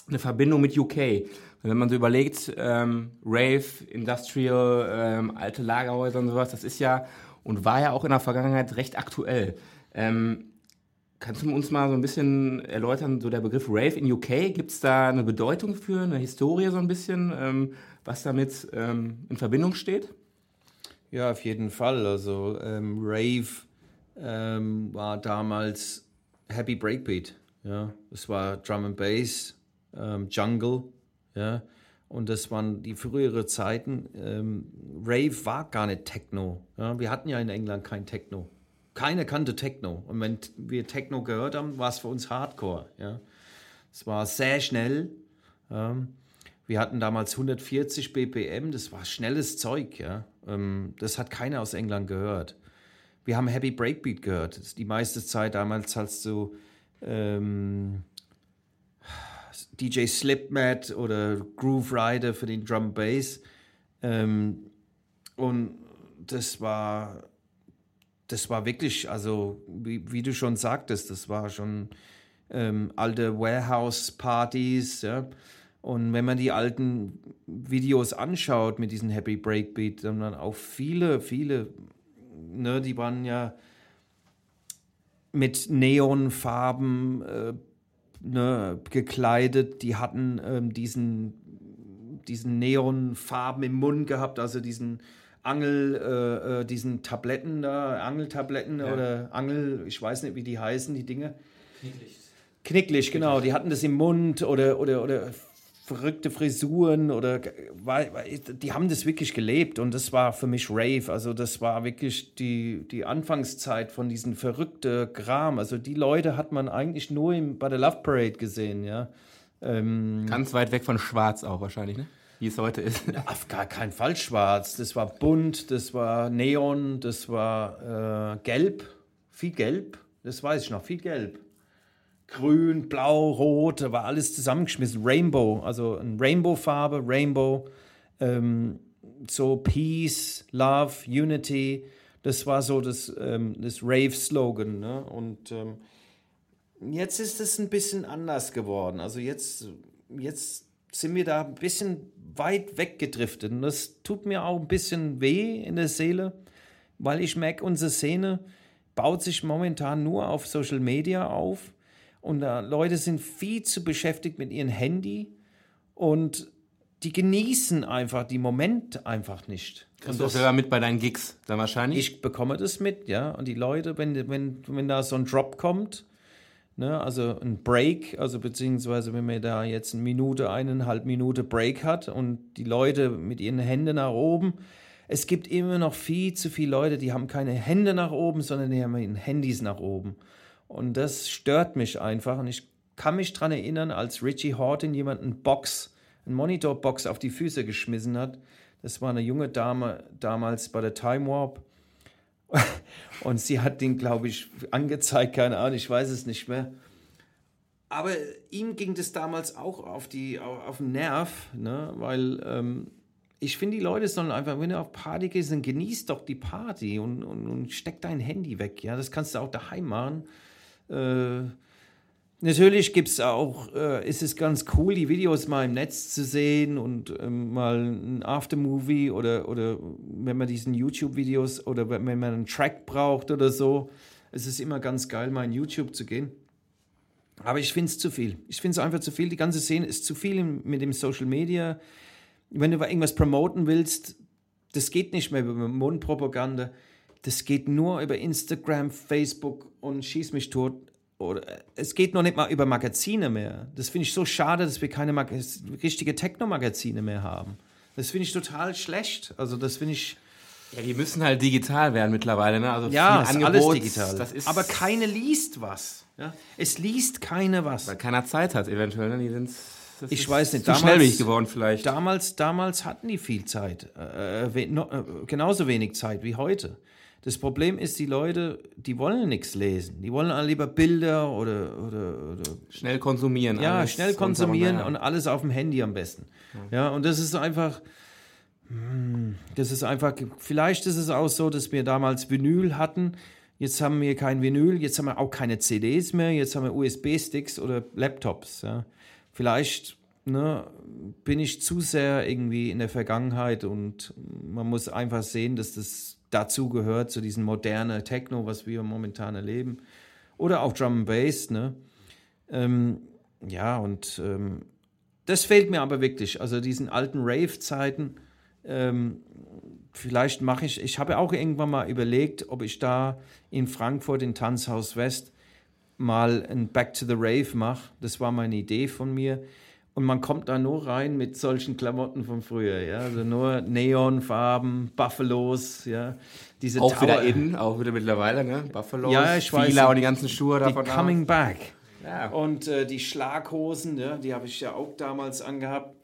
eine Verbindung mit UK. Wenn man so überlegt, ähm, Rave, Industrial, ähm, alte Lagerhäuser und sowas, das ist ja und war ja auch in der Vergangenheit recht aktuell. Kannst du uns mal so ein bisschen erläutern, so der Begriff Rave in UK, gibt es da eine Bedeutung für, eine Historie so ein bisschen, ähm, was damit ähm, in Verbindung steht? Ja, auf jeden Fall. Also ähm, Rave ähm, war damals Happy Breakbeat. Ja, es war Drum and Bass, ähm, Jungle. Ja, und das waren die frühere Zeiten. Ähm, Rave war gar nicht Techno. Ja, wir hatten ja in England kein Techno. Keiner kannte Techno. Und wenn wir Techno gehört haben, war es für uns Hardcore. Ja, es war sehr schnell. Ähm, wir hatten damals 140 BPM, das war schnelles Zeug, ja. Ähm, das hat keiner aus England gehört. Wir haben Happy Breakbeat gehört. Die meiste Zeit damals hast du ähm, DJ Slipmat oder Groove Rider für den Drum Bass. Ähm, und das war, das war wirklich, also wie, wie du schon sagtest, das war schon ähm, alte Warehouse-Partys, ja. Und wenn man die alten Videos anschaut mit diesen Happy Breakbeat, dann waren auch viele, viele, ne, die waren ja mit Neonfarben äh, ne, gekleidet, die hatten ähm, diesen, diesen Neonfarben im Mund gehabt, also diesen Angel, äh, äh, diesen Tabletten da, Angeltabletten oder Angel, ich weiß nicht, wie die heißen, die Dinge. Knicklicht, genau. Die hatten das im Mund oder, oder, oder verrückte Frisuren oder die haben das wirklich gelebt und das war für mich Rave. Also das war wirklich die, die Anfangszeit von diesen verrückten Kram. Also die Leute hat man eigentlich nur im, bei der Love Parade gesehen, ja. Ähm, Ganz weit weg von Schwarz auch wahrscheinlich, ne? Wie es heute ist. auf gar keinen Fall schwarz. Das war bunt, das war Neon, das war äh, gelb, viel gelb. Das weiß ich noch, viel gelb. Grün, blau, rot, da war alles zusammengeschmissen. Rainbow, also eine Rainbow-Farbe, Rainbow, ähm, so Peace, Love, Unity. Das war so das, ähm, das Rave-Slogan. Ne? Und ähm, jetzt ist es ein bisschen anders geworden. Also jetzt, jetzt sind wir da ein bisschen weit weggedriftet. Und das tut mir auch ein bisschen weh in der Seele, weil ich merke, unsere Szene baut sich momentan nur auf Social Media auf. Und da Leute sind viel zu beschäftigt mit ihrem Handy und die genießen einfach die Momente einfach nicht. Kriegst du auch selber mit bei deinen Gigs dann wahrscheinlich? Ich bekomme das mit, ja. Und die Leute, wenn, wenn, wenn da so ein Drop kommt, ne, also ein Break, also beziehungsweise wenn man da jetzt eine Minute, eineinhalb Minute Break hat und die Leute mit ihren Händen nach oben, es gibt immer noch viel zu viele Leute, die haben keine Hände nach oben, sondern die haben ihre Handys nach oben. Und das stört mich einfach. Und ich kann mich daran erinnern, als Richie Horton jemanden Box, eine Monitorbox auf die Füße geschmissen hat. Das war eine junge Dame damals bei der Time Warp. <laughs> Und sie hat den, glaube ich, angezeigt, keine Ahnung, ich weiß es nicht mehr. Aber ihm ging das damals auch auf, die, auf den Nerv, ne? weil ähm, ich finde, die Leute sollen einfach, wenn du auf Party gehst, dann genieß doch die Party und, und, und steck dein Handy weg. Ja, das kannst du auch daheim machen. Äh, natürlich gibt es auch, äh, ist es ganz cool, die Videos mal im Netz zu sehen und ähm, mal ein Aftermovie oder, oder wenn man diesen YouTube-Videos oder wenn man einen Track braucht oder so. Es ist immer ganz geil, mal in YouTube zu gehen. Aber ich finde es zu viel. Ich finde es einfach zu viel. Die ganze Szene ist zu viel mit dem Social Media. Wenn du irgendwas promoten willst, das geht nicht mehr über Mundpropaganda. Das geht nur über Instagram, Facebook und schieß mich tot. Oder, es geht noch nicht mal über Magazine mehr. Das finde ich so schade, dass wir keine Mag richtige Techno-Magazine mehr haben. Das finde ich total schlecht. Also das finde ich... Ja, die müssen halt digital werden mittlerweile. Ne? Also ja, alles digital. Aber keine liest was. Ja? Es liest keine was. weil keiner Zeit hat eventuell. Ne? Die sind, das Ich weiß nicht, Zu damals- geworden vielleicht. Damals, damals hatten die viel Zeit, äh, we no, äh, genauso wenig Zeit wie heute. Das Problem ist, die Leute, die wollen nichts lesen. Die wollen lieber Bilder oder, oder, oder Schnell konsumieren. ja, schnell konsumieren und alles auf dem Handy am besten. Ja, und das ist einfach, hm, das ist einfach, vielleicht ist es auch so, dass wir damals Vinyl hatten. Jetzt haben wir kein Vinyl, jetzt haben wir auch keine CDs mehr, jetzt haben wir USB-Sticks oder Laptops. Ja. Vielleicht ne, bin ich zu sehr irgendwie in der Vergangenheit und man muss einfach sehen, dass das dazu gehört, zu diesem modernen Techno, was wir momentan erleben. Oder auch Drum and Bass, ne? Ähm, ja, und ähm, das fehlt mir aber wirklich. Also diesen alten Rave-Zeiten, ähm, vielleicht mache ich, ich habe auch irgendwann mal überlegt, ob ich da in Frankfurt in Tanzhaus West mal ein Back to the Rave mache. Das war meine Idee von mir. Und man kommt da nur rein mit solchen Klamotten von früher, ja. Also nur Neonfarben, Buffalos, ja. Diese Auch wieder Tower- in, auch wieder mittlerweile, ne? Buffalo, Ja, ich weiß. Fila und die ganzen Schuhe die davon. Coming Back. Ja. Und äh, die Schlaghosen, ja, die habe ich ja auch damals angehabt.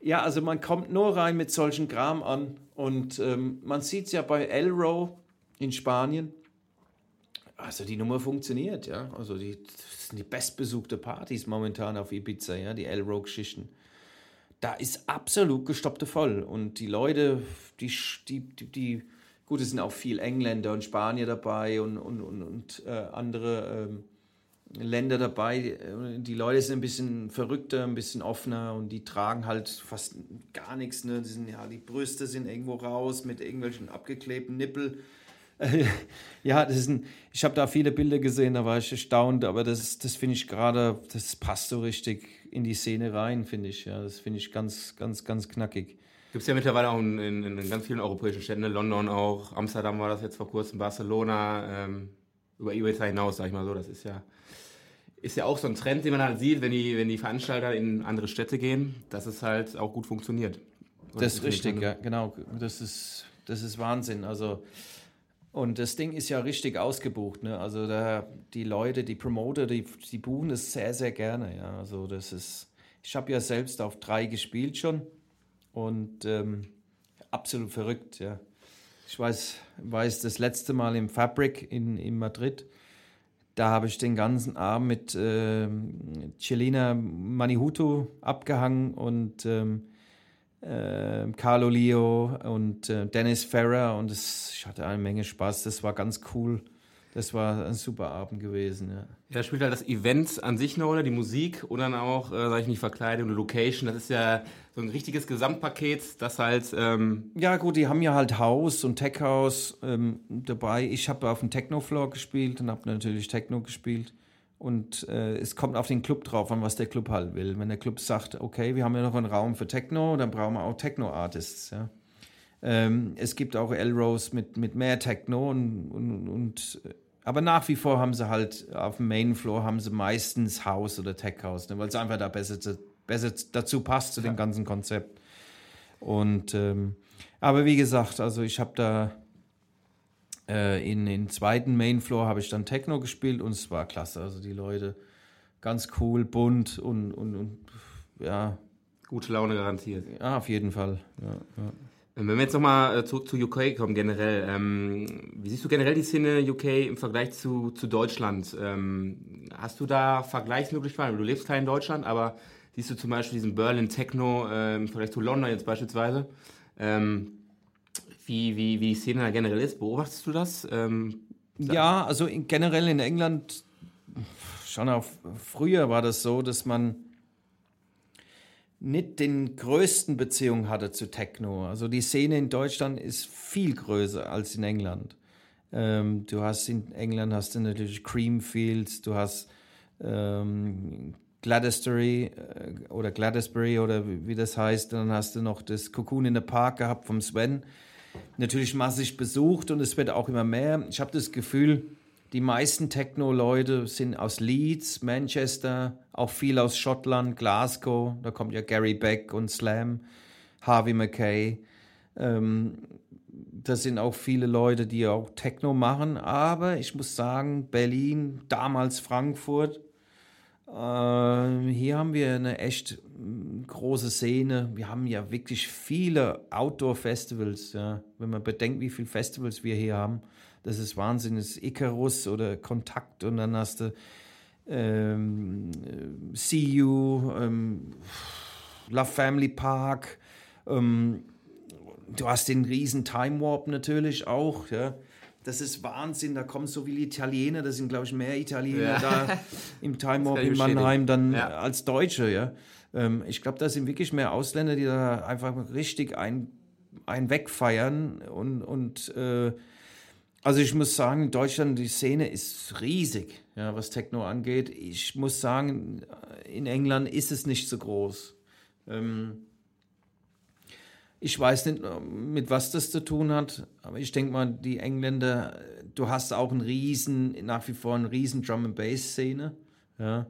Ja, also man kommt nur rein mit solchen Kram an. Und ähm, man sieht es ja bei Elro in Spanien. Also die Nummer funktioniert, ja. Also die sind die bestbesuchte Partys momentan auf Ibiza, ja, die Elro-Geschichten. Da ist absolut gestoppte voll. Und die Leute, die, die, die, die gut, es sind auch viel Engländer und Spanier dabei und, und, und, und äh, andere ähm, Länder dabei. Die Leute sind ein bisschen verrückter, ein bisschen offener und die tragen halt fast gar nichts. Ne? Die, sind, ja, die Brüste sind irgendwo raus mit irgendwelchen abgeklebten Nippel. <laughs> Ja, das ist ein, ich habe da viele Bilder gesehen, da war ich erstaunt, aber das, das finde ich gerade, das passt so richtig in die Szene rein, finde ich. Ja, das finde ich ganz, ganz, ganz knackig. Gibt es ja mittlerweile auch in, in, in ganz vielen europäischen Städten, ne? London auch, Amsterdam war das jetzt vor kurzem, Barcelona, ähm, über Ibiza hinaus, sag ich mal so. Das ist ja, ist ja auch so ein Trend, den man halt sieht, wenn die, wenn die Veranstalter in andere Städte gehen, dass es halt auch gut funktioniert. Oder Das ist richtig, ja, genau. Das ist, das ist Wahnsinn. Also, und das Ding ist ja richtig ausgebucht. Ne? Also da, die Leute, die Promoter, die, die buchen das sehr, sehr gerne. Ja? Also das ist, ich habe ja selbst auf drei gespielt schon und ähm, absolut verrückt. Ja. Ich weiß, weiß das letzte Mal im Fabric in, in Madrid, da habe ich den ganzen Abend mit äh, Celina Manihutu abgehangen und ähm, äh, Carlo Leo und äh, Dennis Ferrer und es, ich hatte eine Menge Spaß. Das war ganz cool. Das war ein super Abend gewesen, ja. Ja, spielt halt das Event an sich eine Rolle, die Musik und dann auch, äh, sag ich nicht, Verkleidung, Location. Das ist ja so ein richtiges Gesamtpaket, das halt. Ähm ja, gut, die haben ja halt House und Tech House ähm, dabei. Ich habe auf dem Techno-Floor gespielt und habe natürlich Techno gespielt. Und äh, es kommt auf den Club drauf an, was der Club halt will. Wenn der Club sagt, okay, wir haben ja noch einen Raum für Techno, dann brauchen wir auch Techno-Artists, ja. Ähm, es gibt auch Elrose mit, mit mehr Techno und, und, und aber nach wie vor haben sie halt auf dem Main Floor haben sie meistens House oder Tech House, ne, weil es einfach da besser, besser dazu passt zu ja. dem ganzen Konzept. Und ähm, aber wie gesagt, also ich habe da äh, in den zweiten Main Floor habe ich dann Techno gespielt und es war klasse. Also die Leute ganz cool, bunt und, und, und ja. Gute Laune garantiert. Ja, auf jeden Fall. Ja, ja. Wenn wir jetzt nochmal äh, zurück zu UK kommen, generell, ähm, wie siehst du generell die Szene UK im Vergleich zu, zu Deutschland? Ähm, hast du da Vergleichsmöglichkeiten? Du lebst kein in Deutschland, aber siehst du zum Beispiel diesen Berlin Techno äh, im Vergleich zu London jetzt beispielsweise? Ähm, wie, wie, wie die Szene da generell ist, beobachtest du das? Ähm, ja, also in, generell in England, schon auch früher war das so, dass man nicht den größten Beziehung hatte zu Techno. Also die Szene in Deutschland ist viel größer als in England. Ähm, du hast in England hast du natürlich Creamfields, du hast ähm, Gladysbury äh, oder Gladysbury oder wie, wie, das heißt. Dann hast du noch das Cocoon in the Park gehabt vom Sven. Natürlich massig besucht und es wird auch immer mehr. Ich habe das Gefühl, die meisten Techno-Leute sind aus Leeds, Manchester, auch viel aus Schottland, Glasgow. Da kommt ja Gary Beck und Slam, Harvey McKay. Ähm, das sind auch viele Leute, die auch Techno machen. Aber ich muss sagen, Berlin, damals Frankfurt, hier haben wir eine echt mm, große Szene. Wir haben ja wirklich viele Outdoor-Festivals. Ja. Wenn man bedenkt, wie viele Festivals wir hier haben das ist Wahnsinn, das ist Icarus oder Kontakt und dann hast du ähm, See You, ähm, Love Family Park, ähm, du hast den riesen Time Warp natürlich auch, ja. Das ist Wahnsinn, da kommen so viele Italiener, da sind glaube ich mehr Italiener ja. da <laughs> im Time Warp in Mannheim dann ja. als Deutsche, ja. Ähm, ich glaube, da sind wirklich mehr Ausländer, die da einfach richtig ein, ein wegfeiern und, und äh, also ich muss sagen, in Deutschland die Szene ist riesig, ja, was Techno angeht. Ich muss sagen, in England ist es nicht so groß. Ähm, ich weiß nicht, mit was das zu tun hat, aber ich denke mal, die Engländer, du hast auch einen riesen, nach wie vor einen riesen Drum and Bass Szene. Ja.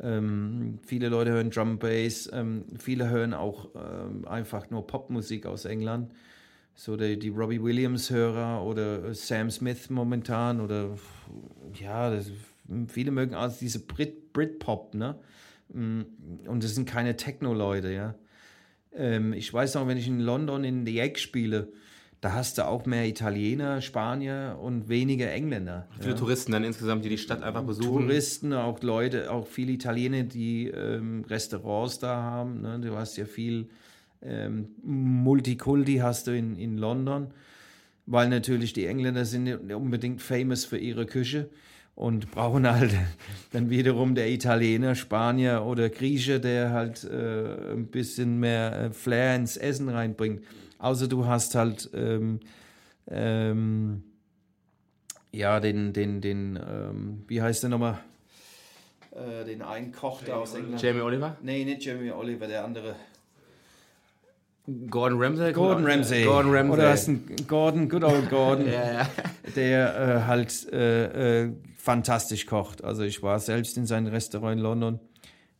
Ähm, viele Leute hören Drum and Bass, ähm, viele hören auch ähm, einfach nur Popmusik aus England so die, die Robbie Williams-Hörer oder Sam Smith momentan oder ja, das, viele mögen also diese Brit, Britpop, ne? Mm, und das sind keine Techno-Leute, ja. Ähm, ich weiß noch, wenn ich in London in The Egg spiele, da hast du auch mehr Italiener, Spanier und weniger Engländer. Viele ja. Touristen dann insgesamt, die die Stadt einfach besuchen. Touristen, auch Leute, auch viele Italiener, die ähm, Restaurants da haben. Ne? Du hast ja viel ähm, Multikulti hast du in, in London, weil natürlich die Engländer sind unbedingt famous für ihre Küche und brauchen halt dann wiederum der Italiener, Spanier oder Grieche, der halt äh, ein bisschen mehr äh, Flair ins Essen reinbringt. Außer du hast halt ähm, ähm, ja den, den, den, ähm, wie heißt der nochmal? Äh, den einen Koch da aus England. Jamie Oliver? Nee, nicht Jamie Oliver, der andere. Gordon Ramsay? Gordon Ramsay. Gordon Ramsay. Oder hast einen Gordon, good old Gordon, <laughs> ja, ja. der äh, halt äh, fantastisch kocht. Also ich war selbst in seinem Restaurant in London.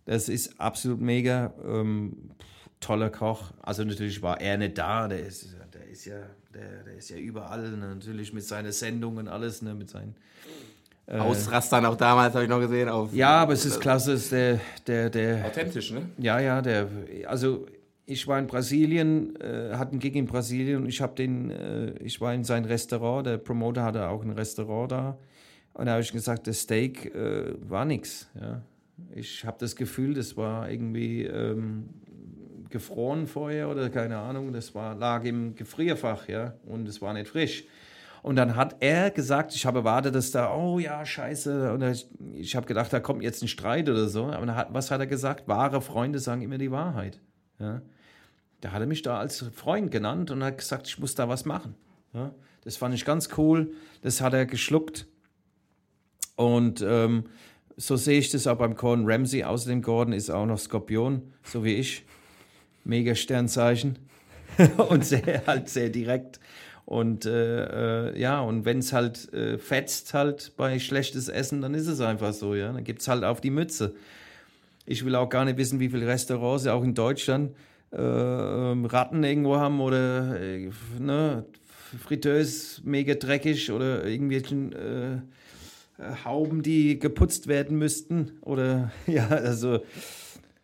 Das ist absolut mega. Ähm, toller Koch. Also natürlich war er nicht da. Der ist, der ist ja, der, der ist ja überall. Ne? Natürlich mit seinen Sendungen alles, ne? mit seinen äh, Ausrastern auch damals habe ich noch gesehen. Auf, ja, aber es ist klasse, ist der, der, der. Authentisch, ne? Ja, ja, der. Also ich war in Brasilien, äh, hatte einen Gig in Brasilien und ich habe den, äh, ich war in sein Restaurant, der Promoter hatte auch ein Restaurant da Und da habe ich gesagt, das Steak äh, war nichts. Ja. Ich habe das Gefühl, das war irgendwie ähm, gefroren vorher oder keine Ahnung. Das war, lag im Gefrierfach, ja, und es war nicht frisch. Und dann hat er gesagt, ich habe erwartet, dass da, oh ja, scheiße. Und ich, ich habe gedacht, da kommt jetzt ein Streit oder so. Aber hat, was hat er gesagt? Wahre Freunde sagen immer die Wahrheit. Ja. Da hat er mich da als Freund genannt und hat gesagt, ich muss da was machen. Ja. Das fand ich ganz cool. Das hat er geschluckt. Und ähm, so sehe ich das auch beim Gordon Ramsay. Außerdem Gordon ist auch noch Skorpion, so wie ich. Mega Sternzeichen. <laughs> und sehr, halt sehr direkt. Und äh, äh, ja, und wenn es halt äh, fetzt halt bei schlechtes Essen, dann ist es einfach so, ja. Dann gibt es halt auf die Mütze. Ich will auch gar nicht wissen, wie viele Restaurants, auch in Deutschland, äh, ähm, Ratten irgendwo haben oder äh, ne, Fritteuse mega dreckig oder irgendwelchen äh, Hauben, die geputzt werden müssten. Oder <laughs> ja, also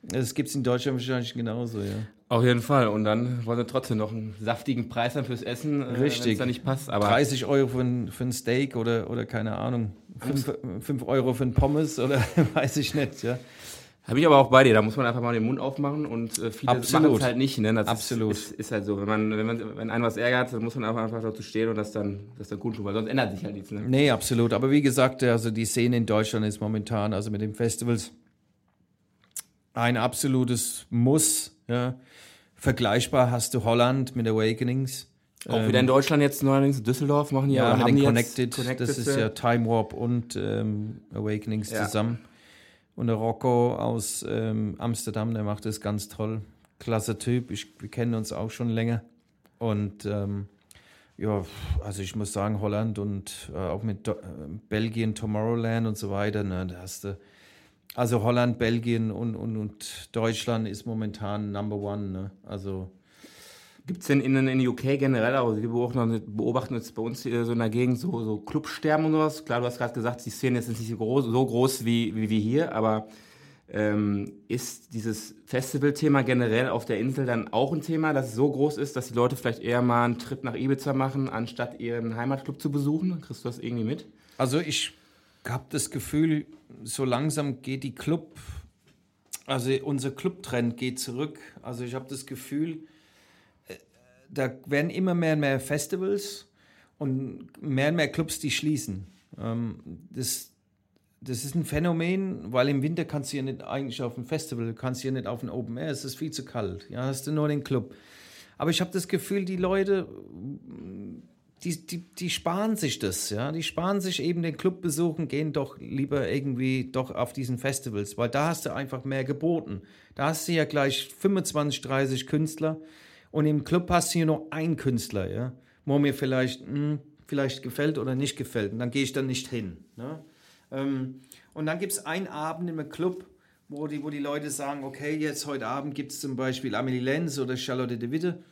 das gibt es in Deutschland wahrscheinlich genauso, ja. Auf jeden Fall. Und dann wollen wir trotzdem noch einen saftigen Preis haben fürs Essen, wenn es da nicht passt. Aber 30 Euro für ein, für ein Steak oder, oder keine Ahnung, 5, 5 Euro für ein Pommes oder <laughs> weiß ich nicht, ja. Da bin ich aber auch bei dir, da muss man einfach mal den Mund aufmachen und äh, viele machen es halt nicht. Ne? Das Absolut. Ist, ist, ist halt so. Wenn, man, wenn, man, wenn einen was ärgert, dann muss man einfach, einfach dazu stehen und das dann, das dann gut tun, weil sonst ändert sich halt nichts. Ne? Nee, absolut. Aber wie gesagt, also die Szene in Deutschland ist momentan, also mit den Festivals, ein absolutes Muss. Ja. Vergleichbar hast du Holland mit Awakenings. Auch wieder in Deutschland jetzt neuerdings, Düsseldorf machen die Ja, oder mit haben den die Connected, Connected. das ist ja Time Warp und ähm, Awakenings Ja. zusammen. Und der Rocco aus ähm, Amsterdam, der macht das ganz toll. Klasse Typ, ich, wir kennen uns auch schon länger. Und ähm, ja, also ich muss sagen, Holland und äh, auch mit Do äh, Belgien, Tomorrowland und so weiter, ne, da hast du. Also Holland, Belgien und, und, und Deutschland ist momentan Number One. Ne? Also Gibt es denn in, in UK generell, also wir beobachten, jetzt bei uns hier so in der Gegend so, so Clubsterben und sowas. Klar, du hast gerade gesagt, die Szene ist nicht so groß, so groß wie, wie, wie hier, aber ähm, ist dieses Festivalthema generell auf der Insel dann auch ein Thema, das so groß ist, dass die Leute vielleicht eher mal einen Trip nach Ibiza machen, anstatt ihren Heimatclub zu besuchen? Kriegst du das irgendwie mit? Also ich habe das Gefühl, so langsam geht die Club, also unser Clubtrend geht zurück. Also ich habe das Gefühl, äh, da werden immer mehr und mehr Festivals und mehr und mehr Clubs, die schließen. Ähm, das, das ist ein Phänomen, weil im Winter kannst du ja nicht eigentlich auf ein Festival, kannst du ja nicht auf ein Open Air, es ist viel zu kalt. Ja, hast du nur den Club. Aber ich habe das Gefühl, die Leute, die, die, die sparen sich das, ja. Die sparen sich eben den Club besuchen, gehen doch lieber irgendwie doch auf diesen Festivals, weil da hast du einfach mehr geboten. Da hast du ja gleich 25, 30 Künstler und im Club du hier nur einen Künstler, ja. Wo mir vielleicht, hm, vielleicht gefällt oder nicht gefällt. Und dann gehe ich dann nicht hin. Ne? Ähm, und dann gibt es einen Abend im Club, wo die, wo die Leute sagen, okay, jetzt heute Abend gibt es zum Beispiel Amelie Lenz oder Charlotte de Witte.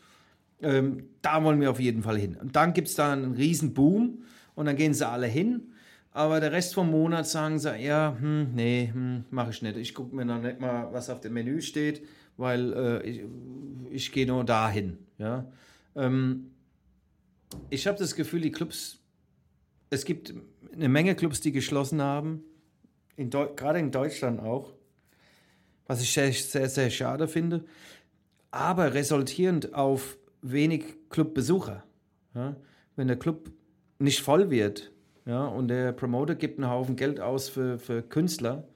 Ähm, da wollen wir auf jeden Fall hin. Und dann gibt es da einen riesen Boom und dann gehen sie alle hin. Aber der Rest vom Monat sagen sie, ja, hm, nee, hm, mache ich nicht. Ich gucke mir noch nicht mal, was auf dem Menü steht, weil äh, ich, ich gehe nur dahin. Ja? Ähm, ich habe das Gefühl, die Clubs, es gibt eine Menge Clubs, die geschlossen haben, in gerade in Deutschland auch, was ich sehr, sehr, sehr schade finde, aber resultierend auf wenig Clubbesucher. Ja? Wenn der Club nicht voll wird ja, und der Promoter gibt einen Haufen Geld aus für, für Künstler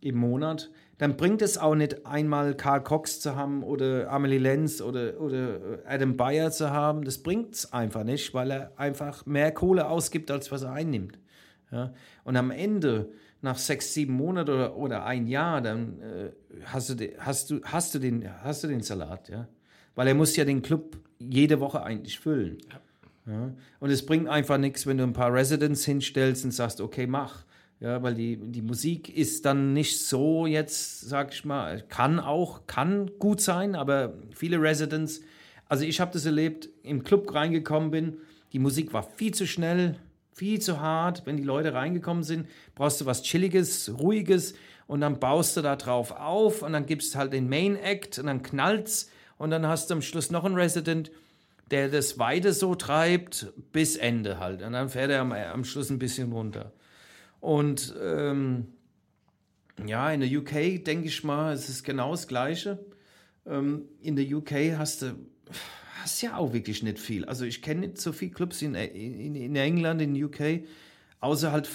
im Monat, dann bringt es auch nicht einmal Karl Cox zu haben oder Amelie Lenz oder, oder Adam Bayer zu haben. Das bringt es einfach nicht, weil er einfach mehr Kohle ausgibt, als was er einnimmt. Ja? Und am Ende, nach sechs, sieben Monaten oder, oder ein Jahr, dann äh, hast, du, de- hast, du, hast, du den, hast du den Salat. Ja? Weil er muss ja den Club jede Woche eigentlich füllen. Ja? Und es bringt einfach nichts, wenn du ein paar Residents hinstellst und sagst, okay, mach. Ja, weil die, die Musik ist dann nicht so jetzt, sag ich mal, kann auch, kann gut sein, aber viele Residents, also ich habe das erlebt, im Club reingekommen bin, die Musik war viel zu schnell, viel zu hart. Wenn die Leute reingekommen sind, brauchst du was Chilliges, Ruhiges und dann baust du da drauf auf und dann gibst halt den Main Act und dann knallt's und dann hast du am Schluss noch einen Resident, der das weiter so treibt bis Ende halt. Und dann fährt er am, am Schluss ein bisschen runter. Und ähm, ja, in der UK denke ich mal, es ist genau das Gleiche. Ähm, in der UK hast du hast ja auch wirklich nicht viel. Also ich kenne nicht so viele Clubs in, in, in England, in UK, außer halt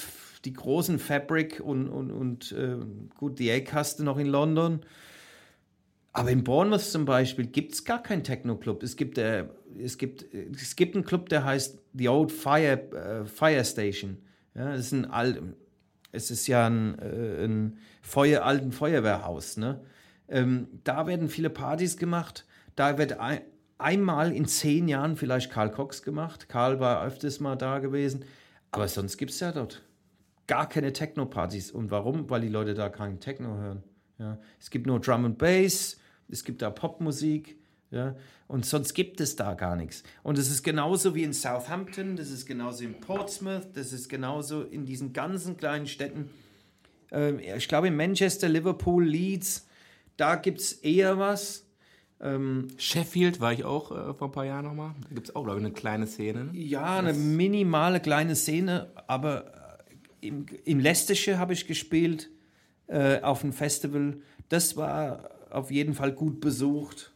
die großen Fabric und, und, und äh, gut, die Egg hast du noch in London. Aber in Bournemouth zum Beispiel gibt es gar keinen Techno-Club. Es gibt, äh, es, gibt, es gibt einen Club, der heißt The Old Fire, äh, Fire Station. Ja, das ist ein alt, es ist ja ein, äh, ein Feuer, alten Feuerwehrhaus. Ne? Ähm, da werden viele Partys gemacht. Da wird ein, einmal in zehn Jahren vielleicht Karl Cox gemacht. Karl war öfters mal da gewesen. Aber sonst gibt es ja dort gar keine Techno-Partys. Und warum? Weil die Leute da keinen Techno hören. Ja? Es gibt nur Drum and Bass es gibt da Popmusik, ja, und sonst gibt es da gar nichts. Und es ist genauso wie in Southampton, das ist genauso in Portsmouth, das ist genauso in diesen ganzen kleinen Städten. Ähm, ich glaube in Manchester, Liverpool, Leeds, da gibt es eher was. Ähm, Sheffield war ich auch äh, vor ein paar Jahren nochmal. Da gibt es auch, glaube ich, eine kleine Szene. Ne? Ja, eine minimale kleine Szene, aber äh, im, im Leicestershire habe ich gespielt äh, auf einem Festival. Das war auf jeden Fall gut besucht.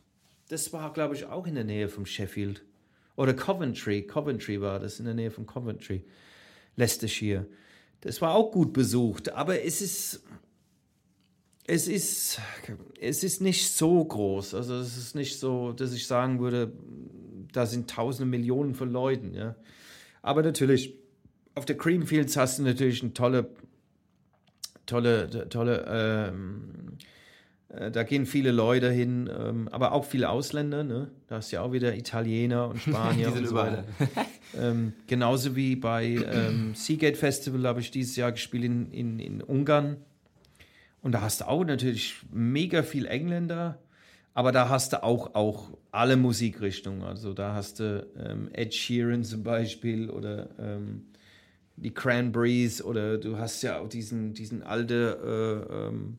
Das war, glaube ich, auch in der Nähe von Sheffield. Oder Coventry. Coventry war das, in der Nähe von Coventry. Leicestershire. Das war auch gut besucht. Aber es ist, es ist, es ist nicht so groß. Also es ist nicht so, dass ich sagen würde, da sind tausende Millionen von Leuten. Ja. Aber natürlich, auf der Creamfields hast du natürlich eine tolle, tolle, tolle ähm, äh, da gehen viele Leute hin, ähm, aber auch viele Ausländer. Ne? Da hast du ja auch wieder Italiener und <laughs> Spanier und so weiter. <laughs> ähm, genauso wie bei ähm, Seagate Festival habe ich dieses Jahr gespielt in, in, in Ungarn. Und da hast du auch natürlich mega viel Engländer, aber da hast du auch, auch alle Musikrichtungen. Also da hast du ähm, Ed Sheeran zum Beispiel oder ähm, die Cranberries oder du hast ja auch diesen, diesen alte äh, ähm,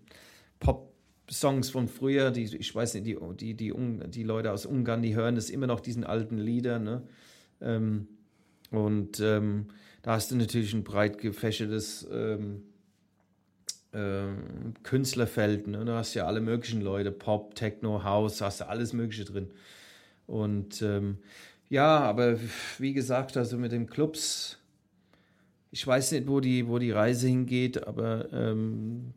Pop- Songs von früher, die, ich weiß nicht, die, die, die, die Leute aus Ungarn, die hören das immer noch, diesen alten Lieder. Ne? Ähm, und ähm, da hast du natürlich ein breit gefächertes ähm, ähm, Künstlerfeld. Ne? Da hast du ja alle möglichen Leute, Pop, Techno, House, hast du alles Mögliche drin. Und ähm, ja, aber wie gesagt, also mit den Clubs, ich weiß nicht, wo die, wo die Reise hingeht, aber ähm,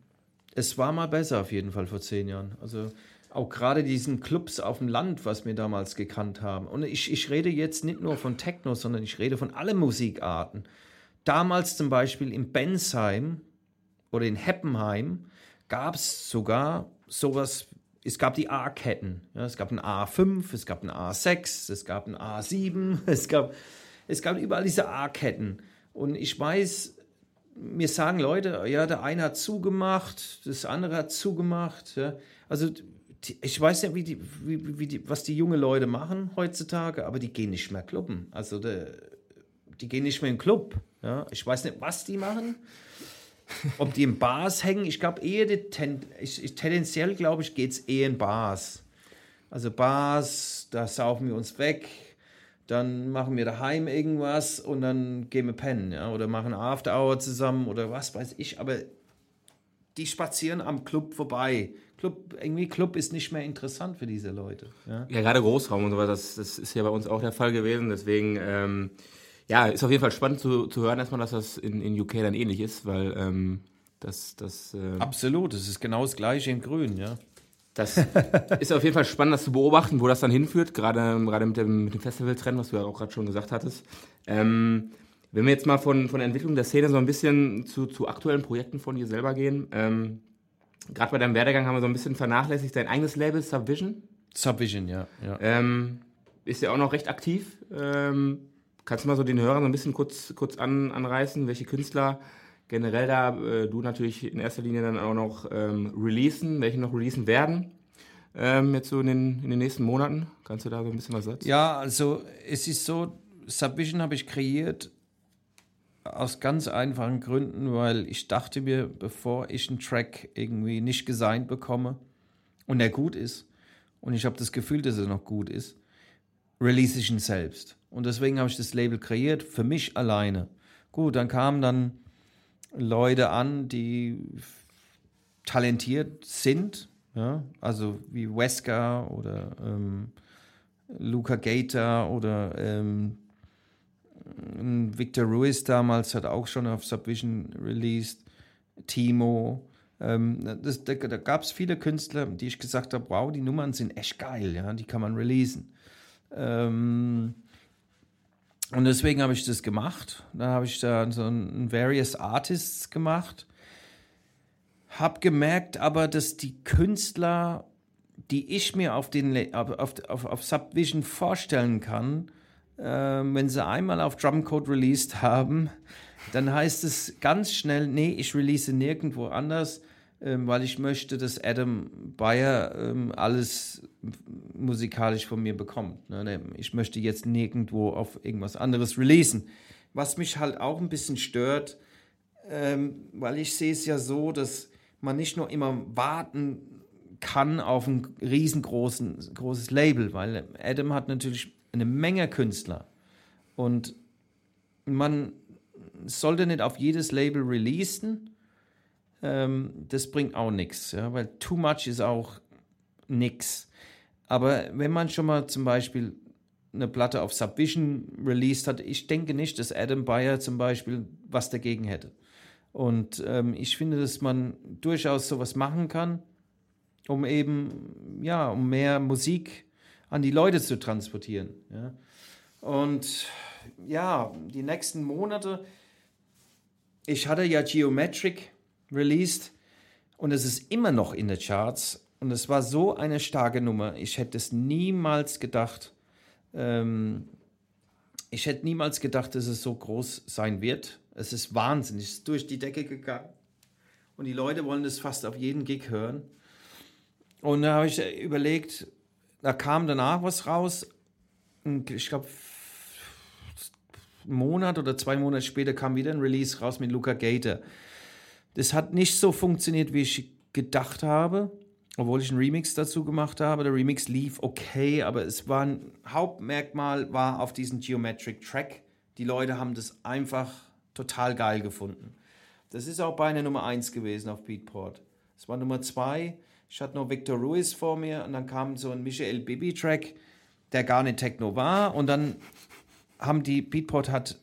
es war mal besser auf jeden Fall vor zehn Jahren. Also auch gerade diesen Clubs auf dem Land, was wir damals gekannt haben. Und ich, ich rede jetzt nicht nur von Techno, sondern ich rede von allen Musikarten. Damals zum Beispiel in Bensheim oder in Heppenheim gab es sogar sowas, es gab die A-Ketten. Ja, es gab ein A5, es gab ein A6, es gab ein A7, <laughs> es gab, es gab überall diese A-Ketten. Und ich weiß, mir sagen Leute, ja, der eine hat zugemacht, das andere hat zugemacht. Ja. Also die, ich weiß nicht, wie die, wie, wie die, was die jungen Leute machen heutzutage, aber die gehen nicht mehr clubben. Also de, die gehen nicht mehr in den Club. Ja. Ich weiß nicht, was die machen. Ob die in Bars hängen, ich glaube eher, die ten, ich, ich, tendenziell glaube ich, geht es eher in Bars. Also Bars, da saufen wir uns weg, dann machen wir daheim irgendwas und dann gehen wir pennen, ja, oder machen After Hour zusammen oder was weiß ich, aber die spazieren am Club vorbei. Club, irgendwie Club ist nicht mehr interessant für diese Leute. Ja, ja gerade Großraum und so weiter, das, das ist ja bei uns auch der Fall gewesen, deswegen, ähm, ja, ist auf jeden Fall spannend zu, zu hören erstmal, dass das in, in UK dann ähnlich ist, weil ähm, das, das äh Absolut, es ist genau das gleiche in Grün, ja. Das ist auf jeden Fall spannend, das zu beobachten, wo das dann hinführt, gerade, gerade mit dem, mit dem Festival-Trend, was du ja auch gerade schon gesagt hattest. Ähm, wenn wir jetzt mal von, von der Entwicklung der Szene so ein bisschen zu, zu aktuellen Projekten von dir selber gehen, ähm, gerade bei deinem Werdegang haben wir so ein bisschen vernachlässigt, dein eigenes Label Subvision. Subvision, ja. ja. Ähm, ist ja auch noch recht aktiv. Ähm, kannst du mal so den Hörern so ein bisschen kurz, kurz an, anreißen, welche Künstler generell da äh, du natürlich in erster Linie dann auch noch ähm, releasen, welche noch releasen werden. Ähm, jetzt so in den, in den nächsten Monaten. Kannst du da so ein bisschen was sagen? Ja, also es ist so, Subvision habe ich kreiert aus ganz einfachen Gründen, weil ich dachte mir, bevor ich einen Track irgendwie nicht gesigned bekomme und er gut ist und ich habe das Gefühl, dass er noch gut ist, release ich ihn selbst. Und deswegen habe ich das Label kreiert, für mich alleine. Gut, dann kam dann Leute an, die talentiert sind, ja, also wie Wesker oder ähm, Luca Gator oder ähm, Victor Ruiz damals hat auch schon auf Subvision released, Timo. Ähm, das, da da gab es viele Künstler, die ich gesagt habe, wow, die Nummern sind echt geil, ja, die kann man releasen. Ähm, und deswegen habe ich das gemacht. Dann habe ich da so ein Various Artists gemacht. Hab gemerkt aber, dass die Künstler, die ich mir auf, den, auf, auf, auf Subvision vorstellen kann, äh, wenn sie einmal auf Drumcode released haben, dann heißt es ganz schnell, nee, ich release nirgendwo anders, weil ich möchte, dass Adam Bayer ähm, alles musikalisch von mir bekommt. Ne? Ich möchte jetzt nirgendwo auf irgendwas anderes releasen. Was mich halt auch ein bisschen stört, ähm, weil ich sehe es ja so, dass man nicht nur immer warten kann auf ein riesengroßes großes Label, weil Adam hat natürlich eine Menge Künstler und man sollte nicht auf jedes Label releasen. Ähm, das bringt auch nichts, ja, weil too much ist auch nichts. Aber wenn man schon mal zum Beispiel eine Platte auf Subvision released hat, ich denke nicht, dass Adam Bayer zum Beispiel was dagegen hätte. Und ähm, ich finde, dass man durchaus sowas machen kann, um eben, ja, um mehr Musik an die Leute zu transportieren. Ja. Und ja, die nächsten Monate, ich hatte ja Geometric released und es ist immer noch in den Charts und es war so eine starke Nummer. Ich hätte es niemals gedacht. Ähm, ich hätte niemals gedacht, dass es so groß sein wird. Es ist wahnsinnig, es ist durch die Decke gegangen. Und die Leute wollen das fast auf jeden Gig hören. Und da habe ich überlegt, da kam danach was raus. Ich glaube, einen Monat oder zwei Monate später kam wieder ein Release raus mit Luca Gator. Das hat nicht so funktioniert, wie ich gedacht habe obwohl ich einen Remix dazu gemacht habe. Der Remix lief okay, aber es war ein Hauptmerkmal war auf diesen Geometric Track. Die Leute haben das einfach total geil gefunden. Das ist auch beinahe Nummer 1 gewesen auf Beatport. Es war Nummer 2. Ich hatte noch Victor Ruiz vor mir und dann kam so ein Michael Bibi Track, der gar nicht Techno war und dann haben die Beatport hat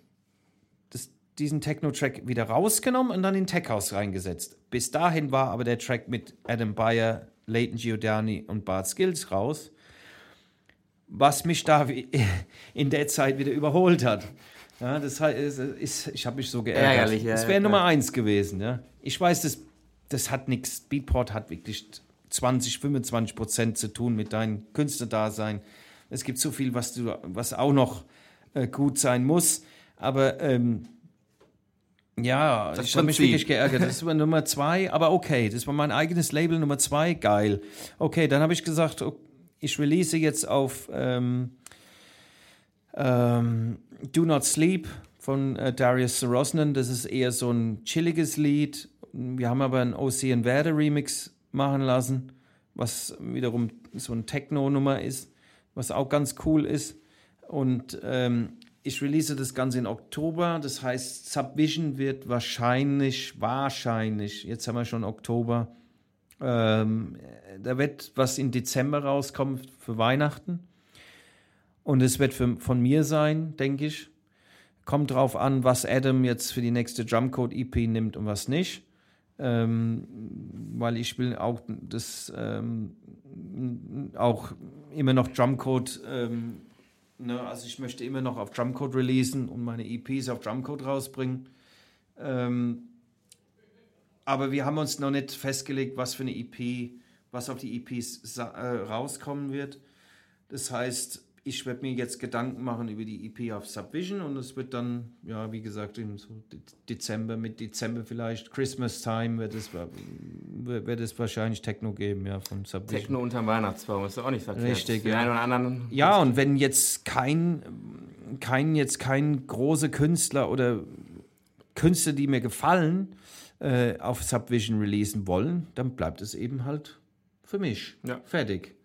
diesen Techno-Track wieder rausgenommen und dann in Tech House reingesetzt. Bis dahin war aber der Track mit Adam Bayer Leighton Giordani und Bart Skills raus, was mich da <laughs> in der Zeit wieder überholt hat. Ja, das heißt, ich habe mich so geärgert. Ärgerlich, ja, das wäre ja, Nummer eins gewesen. Ja. Ich weiß, das, das hat nichts. Beatport hat wirklich 20, 25 Prozent zu tun mit deinem Künstlerdasein. Es gibt so viel, was, du, was auch noch äh, gut sein muss. Aber ähm, ja, das ich habe mich wirklich geärgert. Das war Nummer zwei, aber okay, das war mein eigenes Label Nummer zwei, geil. Okay, dann habe ich gesagt, ich release jetzt auf ähm, ähm, Do Not Sleep von äh, Darius Sarosnan. Das ist eher so ein chilliges Lied. Wir haben aber einen Ocean Verde Remix machen lassen, was wiederum so ein Techno-Nummer ist, was auch ganz cool ist. Und ähm, ich release das Ganze in Oktober. Das heißt, Subvision wird wahrscheinlich, wahrscheinlich, jetzt haben wir schon Oktober, ähm, da wird was im Dezember rauskommen für Weihnachten. Und es wird für, von mir sein, denke ich. Kommt drauf an, was Adam jetzt für die nächste Drumcode EP nimmt und was nicht. Ähm, weil ich will auch das ähm, auch immer noch Drumcode ähm, Ne, also ich möchte immer noch auf Drumcode releasen und meine EPs auf Drumcode rausbringen. Ähm, aber wir haben uns noch nicht festgelegt, was für eine EP, was auf die EPs äh, rauskommen wird. Das heißt, ich werde mir jetzt Gedanken machen über die EP auf Subvision und es wird dann, ja, wie gesagt, im so Dezember, mit Dezember vielleicht, Christmas Time wird es, wird es wahrscheinlich Techno geben, ja, von Subvision. Techno unterm Weihnachtsbaum ist auch nicht verkehrt. Richtig, ja. Oder anderen ja, und wenn jetzt kein, kein, jetzt kein großer Künstler oder Künstler, die mir gefallen, äh, auf Subvision releasen wollen, dann bleibt es eben halt für mich. Ja. Fertig.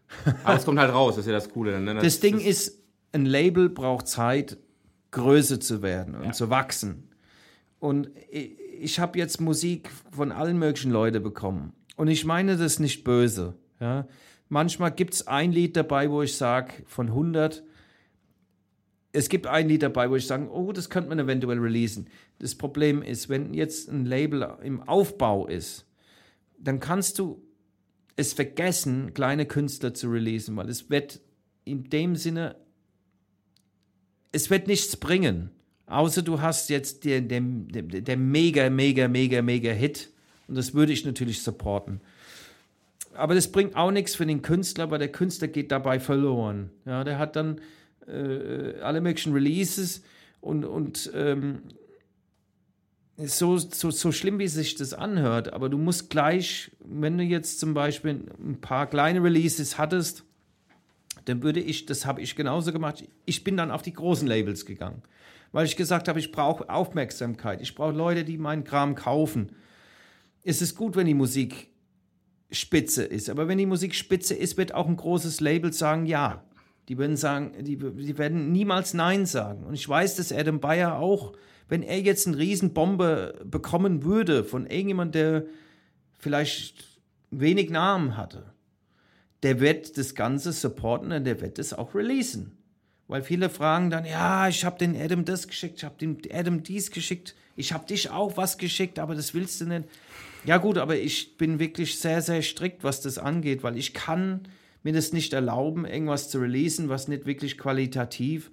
Aber es kommt halt raus, das ist ja das Coole. Ne? Das, das, Ding das ist, ein Label braucht Zeit, größer zu werden und ja. zu wachsen. Und ich, ich habe jetzt Musik von allen möglichen Leuten bekommen. Und ich meine das nicht böse. Ja? Manchmal gibt es ein Lied dabei, wo ich sage, von 100, es gibt ein Lied dabei, wo ich sage, oh, das könnte man eventuell releasen. Das Problem ist, wenn jetzt ein Label im Aufbau ist, dann kannst du es vergessen, kleine Künstler zu releasen, weil es wird in dem Sinne, es wird nichts bringen. Außer du hast jetzt den, den, den, der mega, mega, mega, mega Hit. Und das würde ich natürlich supporten. Aber das bringt auch nichts für den Künstler, weil der Künstler geht dabei verloren. Ja, der hat dann äh, alle möglichen Releases und, und ähm, so, so, so schlimm, wie sich das anhört, aber du musst gleich, wenn du jetzt zum Beispiel ein paar kleine Releases hattest, dann würde ich, das habe ich genauso gemacht, ich bin dann auf die großen Labels gegangen weil ich gesagt habe, ich brauche Aufmerksamkeit. Ich brauche Leute, die meinen Kram kaufen. Es ist gut, wenn die Musik spitze ist, aber wenn die Musik spitze ist, wird auch ein großes Label sagen, ja. Die werden sagen, die, die werden niemals Nein sagen. Und ich weiß, dass Adam Bayer auch, wenn er jetzt eine Riesenbombe bekommen würde von irgendjemand, der vielleicht wenig Namen hatte, der wird das Ganze supporten und der wird es auch releasen. Weil viele fragen dann, ja, ich habe den Adam das geschickt, ich habe dem Adam dies geschickt, ich habe dich auch was geschickt, aber das willst du nicht. Ja gut, aber ich bin wirklich sehr, sehr strikt, was das angeht, weil ich kann mir das nicht erlauben, irgendwas zu releasen, was nicht wirklich qualitativ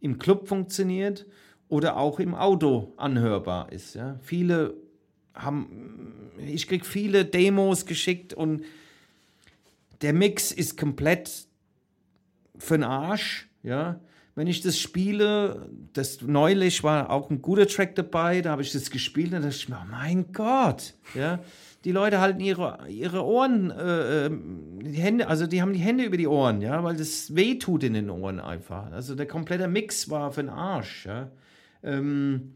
im Club funktioniert oder auch im Auto anhörbar ist. Ja. Viele haben, ich kriege viele Demos geschickt und der Mix ist komplett für den Arsch ja, wenn ich das spiele, das neulich war auch ein guter Track dabei, da habe ich das gespielt und da dachte ich mir, oh mein Gott, ja, die Leute halten ihre, ihre Ohren, äh, die Hände, also die haben die Hände über die Ohren, ja, weil das weh tut in den Ohren einfach. Also der komplette Mix war für den Arsch, ja. Ähm,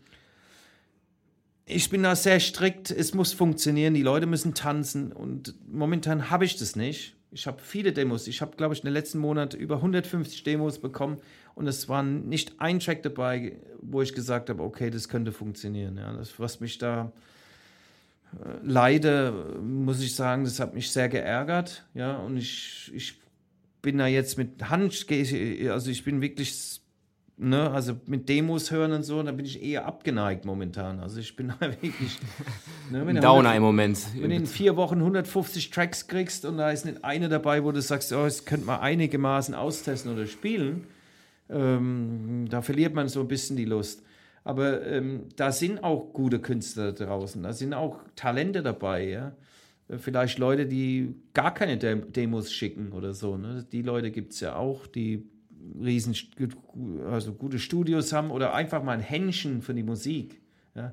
ich bin da sehr strikt, es muss funktionieren, die Leute müssen tanzen und momentan habe ich das nicht. Ich habe viele Demos. Ich habe, glaube ich, in den letzten Monaten über 150 Demos bekommen und es war nicht ein Track dabei, wo ich gesagt habe, okay, das könnte funktionieren. Ja, das, was mich da äh, leide, muss ich sagen, das hat mich sehr geärgert. Ja, und ich, ich bin da jetzt mit Hand, also ich bin wirklich ne, also mit Demos hören und so, da bin ich eher abgeneigt momentan. Also ich bin <laughs> da wirklich. Ne, wenn Downer im Moment. Wenn du in vier Wochen 150 Tracks kriegst und da ist nicht eine dabei, wo du sagst, oh, das könnte man einigermaßen austesten oder spielen, ähm, da verliert man so ein bisschen die Lust. Aber ähm, da sind auch gute Künstler draußen, da sind auch Talente dabei, ja. Vielleicht Leute, die gar keine Demos schicken oder so. Ne? Die Leute gibt es ja auch, die riesen, also gute Studios haben oder einfach mal ein Händchen für die Musik. Ja.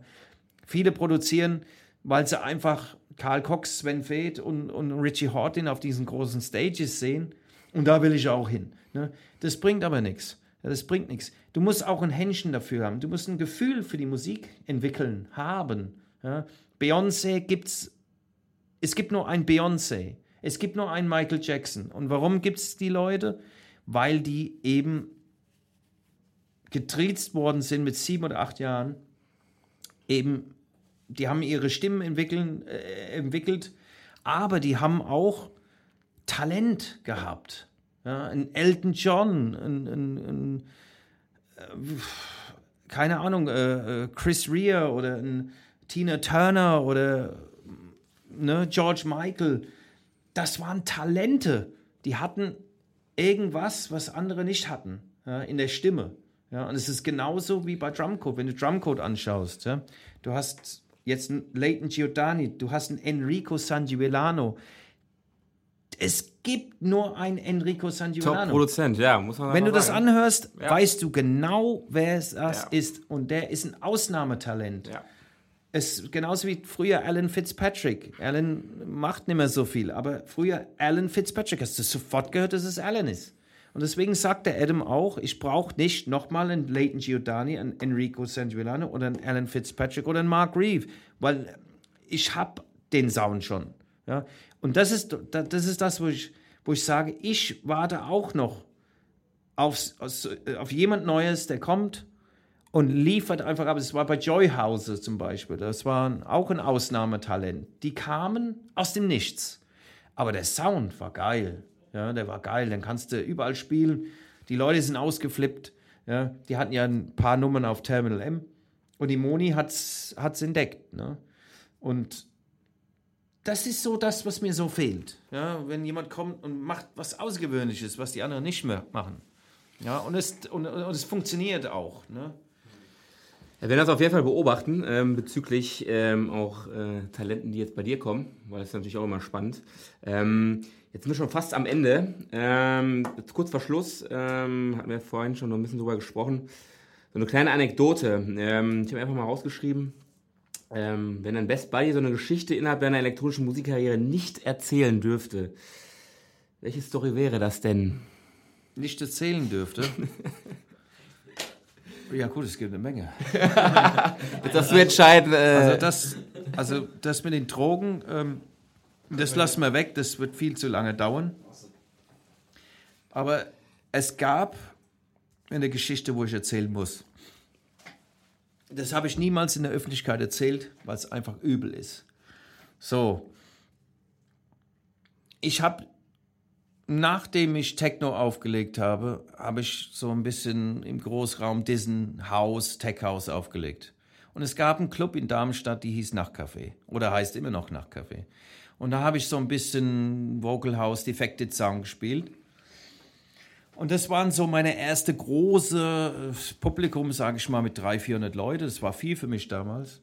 Viele produzieren, weil sie einfach Karl Cox, Sven Feth und, und Richie Horton auf diesen großen Stages sehen. Und da will ich auch hin. Ne? Das bringt aber nichts. Ja, das bringt nichts. Du musst auch ein Händchen dafür haben. Du musst ein Gefühl für die Musik entwickeln, haben. Ja? Beyoncé gibt's. Es gibt nur ein Beyoncé. Es gibt nur einen Michael Jackson. Und warum gibt es die Leute? Weil die eben getriezt worden sind mit sieben oder acht Jahren. Eben, die haben ihre Stimmen entwickeln, äh, entwickelt, aber die haben auch Talent gehabt. Ja, ein Elton John, ein, ein, ein äh, keine Ahnung, äh, äh Chris Rea oder ein Tina Turner oder ne, George Michael. Das waren Talente. Die hatten irgendwas, was andere nicht hatten, ja, in der Stimme. Ja, und es ist genauso wie bei Drumcode, wenn du Drumcode anschaust. Ja, du hast jetzt einen Leighton Giordani, du hast einen Enrico Sangiuliano. Es gibt nur einen Enrico Sangiuliano. Top-Produzent, ja, muss man Wenn du das anhörst, ja. weißt du genau, wer es das ist. Und der ist ein Ausnahmetalent. Ja. Es, genauso wie früher Alan Fitzpatrick. Alan macht nicht mehr so viel, aber früher Alan Fitzpatrick, hast du sofort gehört, dass es Alan ist. Und deswegen sagt der Adam auch, ich brauche nicht nochmal einen Leighton Giordani, einen Enrico Sangiuliano oder einen Alan Fitzpatrick oder einen Mark Reeve, weil ich habe den Sound schon. Ja? Und das ist, das ist das, wo ich, wo ich sage, ich warte auch noch aufs, auf jemand Neues, der kommt und liefert einfach ab. Es war bei Joy House zum Beispiel. Das war auch ein Ausnahmetalent. Die kamen aus dem Nichts. Aber der Sound war geil. Ja, der war geil. Dann kannst du überall spielen. Die Leute sind ausgeflippt. Ja, die hatten ja ein paar Nummern auf Terminal M. Und die Moni hat es entdeckt. Ne? Und das ist so das, was mir so fehlt. Ja, wenn jemand kommt und macht was Außergewöhnliches, was die anderen nicht mehr machen. Ja, und es, und, und es funktioniert auch. Ne? Wir werden das auf jeden Fall beobachten ähm, bezüglich ähm, auch äh, Talenten, die jetzt bei dir kommen, weil das ist natürlich auch immer spannend. Ähm, jetzt sind wir schon fast am Ende. Ähm, kurz vor Schluss ähm, hatten wir vorhin schon noch ein bisschen drüber gesprochen. So eine kleine Anekdote. Ähm, ich habe einfach mal rausgeschrieben, wenn ein Best Buddy so eine Geschichte innerhalb deiner elektronischen Musikkarriere nicht erzählen dürfte, welche Story wäre das denn? Nicht erzählen dürfte? <laughs> Ja, gut, es gibt eine Menge. <laughs> das wird entscheiden. Äh also, das, also das mit den Drogen, ähm, das lassen wir weg, das wird viel zu lange dauern. Aber es gab eine Geschichte, wo ich erzählen muss. Das habe ich niemals in der Öffentlichkeit erzählt, weil es einfach übel ist. So. Ich habe nachdem ich Techno aufgelegt habe, habe ich so ein bisschen im Großraum diesen Haus, Tech House aufgelegt. Und es gab einen Club in Darmstadt, die hieß Nachtcafé oder heißt immer noch Nachtcafé. Und da habe ich so ein bisschen Vocal House Defected Sound gespielt. Und das waren so meine erste große äh, Publikum, sage ich mal, mit 300, 400 Leuten. Das war viel für mich damals.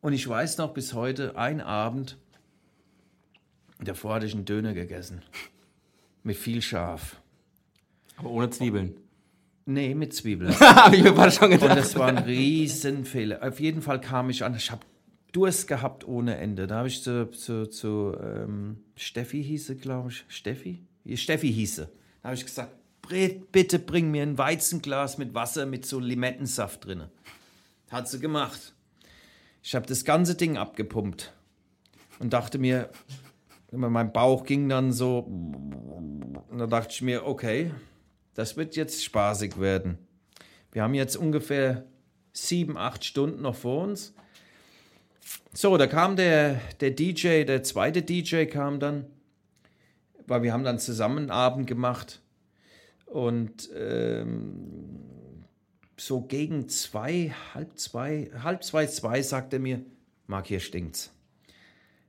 Und ich weiß noch bis heute, ein Abend, davor hatte ich einen Döner gegessen. Mit viel Schaf. Aber ohne Zwiebeln. Nee, mit Zwiebeln. <laughs> Habe ich mir schon gedacht. Und das war ein Riesenfehler. Auf jeden Fall kam ich an. Ich habe Durst gehabt ohne Ende. Da habe ich zu, zu, zu ähm, Steffi hieße, glaube ich. Steffi? Steffi hieße. Da habe ich gesagt, bitte bring mir ein Weizenglas mit Wasser mit so Limettensaft drin. Hat sie gemacht. Ich habe das ganze Ding abgepumpt und dachte mir, mein Bauch ging dann so. Und da dachte ich mir, okay, das wird jetzt spaßig werden. Wir haben jetzt ungefähr sieben, acht Stunden noch vor uns. So, da kam der, der DJ, der zweite DJ kam dann, weil wir haben dann zusammen Abend gemacht. Und ähm, so gegen zwei, halb zwei, halb zwei, zwei sagt er mir, Marc, hier stinkt's.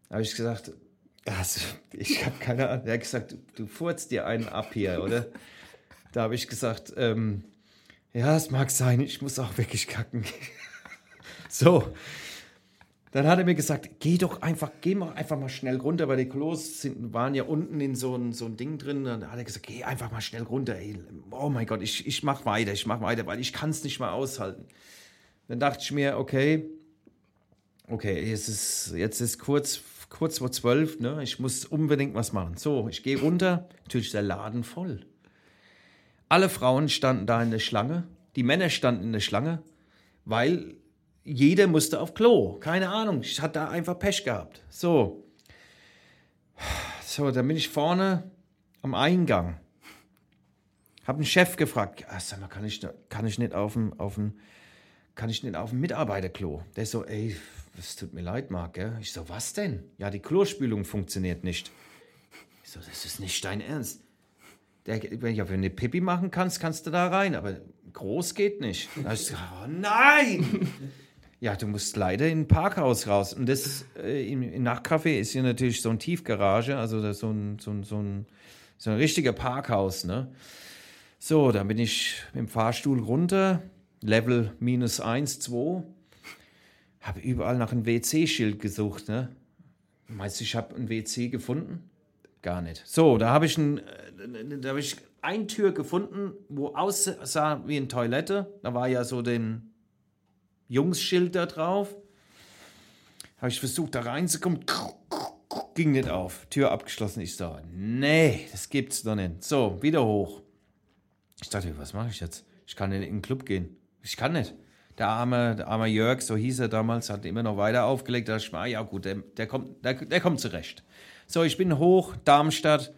Da habe ich gesagt, also, ich habe keine Ahnung. Er hat gesagt, du, du furzt dir einen ab hier, oder? Da habe ich gesagt, ähm, ja, es mag sein, ich muss auch wirklich kacken. <laughs> so. Dann hat er mir gesagt, geh doch einfach, geh mal einfach mal schnell runter, weil die Klos sind, waren ja unten in so ein, so ein Ding drin. Dann hat er gesagt, geh einfach mal schnell runter. Ey. Oh mein Gott, ich, ich mach weiter, ich mach weiter, weil ich kann es nicht mehr aushalten. Dann dachte ich mir, okay, okay, jetzt ist, jetzt ist kurz kurz vor zwölf, ne? ich muss unbedingt was machen. So, ich gehe runter, natürlich ist der Laden voll. Alle Frauen standen da in der Schlange, die Männer standen in der Schlange, weil jeder musste auf Klo. Keine Ahnung, ich hatte da einfach Pech gehabt. So, so, dann bin ich vorne am Eingang. Habe einen Chef gefragt, ah, sag mal, kann ich, kann ich nicht auf dem, auf dem, kann ich nicht auf dem Mitarbeiterklo? Der ist so, ey, es tut mir leid, Marc. Gell? Ich so, was denn? Ja, die Klospülung funktioniert nicht. Ich so, das ist nicht dein Ernst. Der, wenn du eine Pipi machen kannst, kannst du da rein, aber groß geht nicht. Da ich so, oh nein! <laughs> ja, du musst leider in ein Parkhaus raus. Und das äh, im, im Nachtcafé ist hier natürlich so ein Tiefgarage, also so ein, so ein, so ein, so ein richtiger Parkhaus. Ne? So, dann bin ich dem Fahrstuhl runter, Level minus 1, 2 habe überall nach einem WC-Schild gesucht. Ne? Meinst du, ich habe ein WC gefunden? Gar nicht. So, da habe ich, ein, äh, da hab ich eine Tür gefunden, wo aussah wie eine Toilette. Da war ja so den Jungsschild da drauf. Habe ich versucht, da reinzukommen. Ging nicht auf. Tür abgeschlossen. Ich so, nee, das gibt's doch nicht. So, wieder hoch. Ich dachte, was mache ich jetzt? Ich kann nicht in den Club gehen. Ich kann nicht der arme, der arme Jörg, so hieß er damals, hat immer noch weiter aufgelegt. Da dachte ich mir, ah, ja gut, der, der, kommt, der, der kommt zurecht. So, ich bin hoch, Darmstadt,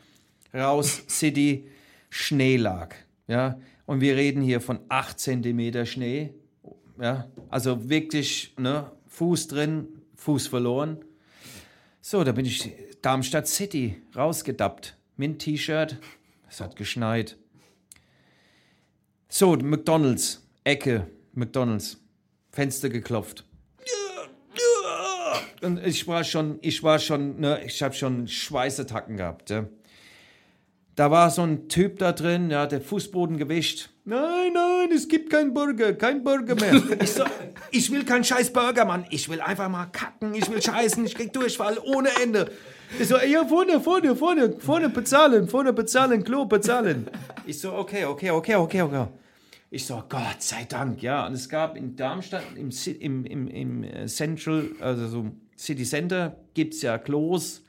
raus, <laughs> City, Schnee lag. Ja, und wir reden hier von 8 cm Schnee, Ja, also wirklich, ne, Fuß drin, Fuß verloren. So, da bin ich Darmstadt City rausgedappt. Mit T-Shirt. Es hat geschneit. So, McDonalds, Ecke, McDonalds. Fenster geklopft. Und ich war schon, ich war schon, ne, ich habe schon Schweißattacken gehabt. Ja. Da war so ein Typ da drin, ja, der Fußboden gewischt. Nein, nein, es gibt keinen Burger, kein Burger mehr. <laughs> Ich, so, ich will keinen scheiß Burger, Mann. Ich will einfach mal kacken, ich will scheißen, ich krieg Durchfall ohne Ende. Ich so, ja, vorne, vorne, vorne, vorne bezahlen, vorne bezahlen, Klo bezahlen. Ich so, okay, okay, okay, okay, okay. Ich so, Gott sei Dank, ja. Und es gab in Darmstadt, im, im, im, im äh, Central, also so City Center, gibt es ja Klos,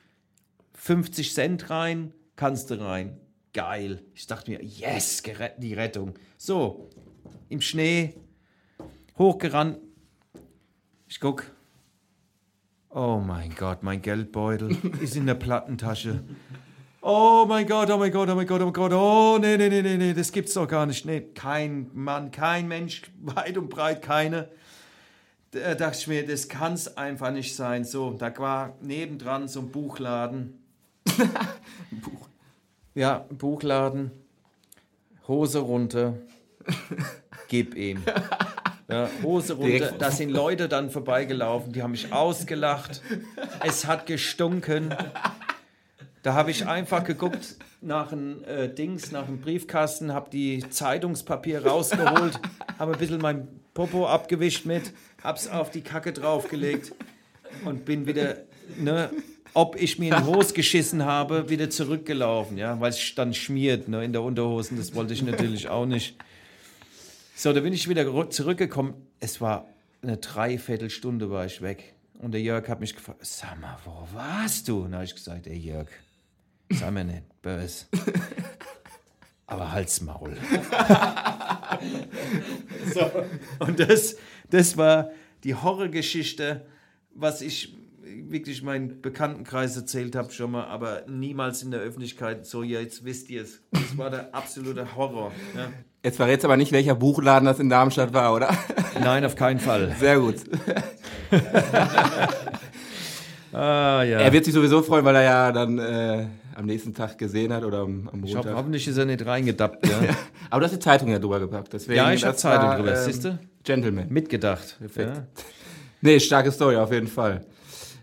50 Cent rein, kannst du rein. Geil. Ich dachte mir, yes, die Rettung. So, im Schnee, hochgerannt. Ich guck. Oh mein Gott, mein Geldbeutel <laughs> ist in der Plattentasche. Oh mein Gott, oh mein Gott, oh mein Gott, oh mein Gott. Oh, nee, nee, nee, nee, nee, das gibt's doch gar nicht. Nee, kein Mann, kein Mensch, <laughs> weit und breit keine. Da dachte ich mir, das kann's einfach nicht sein. So, da war nebendran so ein Buchladen. <laughs> Buch. Ja, Buchladen. Hose runter. Gib ihm. Ja, Hose runter. Da sind Leute dann vorbeigelaufen, die haben mich ausgelacht. <laughs> Es hat gestunken. Da habe ich einfach geguckt nach einem äh, Dings, nach einem Briefkasten, habe die Zeitungspapier rausgeholt, habe ein bisschen mein Popo abgewischt mit, hab's auf die Kacke draufgelegt und bin wieder, ne, ob ich mir in Hose geschissen habe, wieder zurückgelaufen, ja, weil es dann schmiert, ne, in der Unterhosen, das wollte ich natürlich auch nicht. So, da bin ich wieder zurückgekommen. Es war eine Dreiviertelstunde war ich weg. Und der Jörg hat mich gefragt, sag mal, wo warst du? Und da habe ich gesagt, ey Jörg, sag mir nicht, böse. Aber halt's Maul. <laughs> so, und das, das war die Horrorgeschichte, was ich wirklich meinen Bekanntenkreis erzählt habe schon mal, aber niemals in der Öffentlichkeit. So, ja, jetzt wisst ihr es. Das war der absolute Horror. Ja. Jetzt verrätst aber nicht, welcher Buchladen das in Darmstadt war, oder? Nein, auf keinen Fall. Sehr gut. <laughs> Ah, ja. Er wird sich sowieso freuen, weil er ja dann äh, am nächsten Tag gesehen hat oder am, am ich hoffe, Montag. hoffentlich ist er nicht reingedappt. <laughs> Ja, Aber du hast die Zeitung ja drüber gepackt. Deswegen, ja ich habe Zeitung war, drüber. ähm, Siehst du? Gentleman. Mitgedacht. Perfekt. Ja. <laughs> Nee, starke Story auf jeden Fall.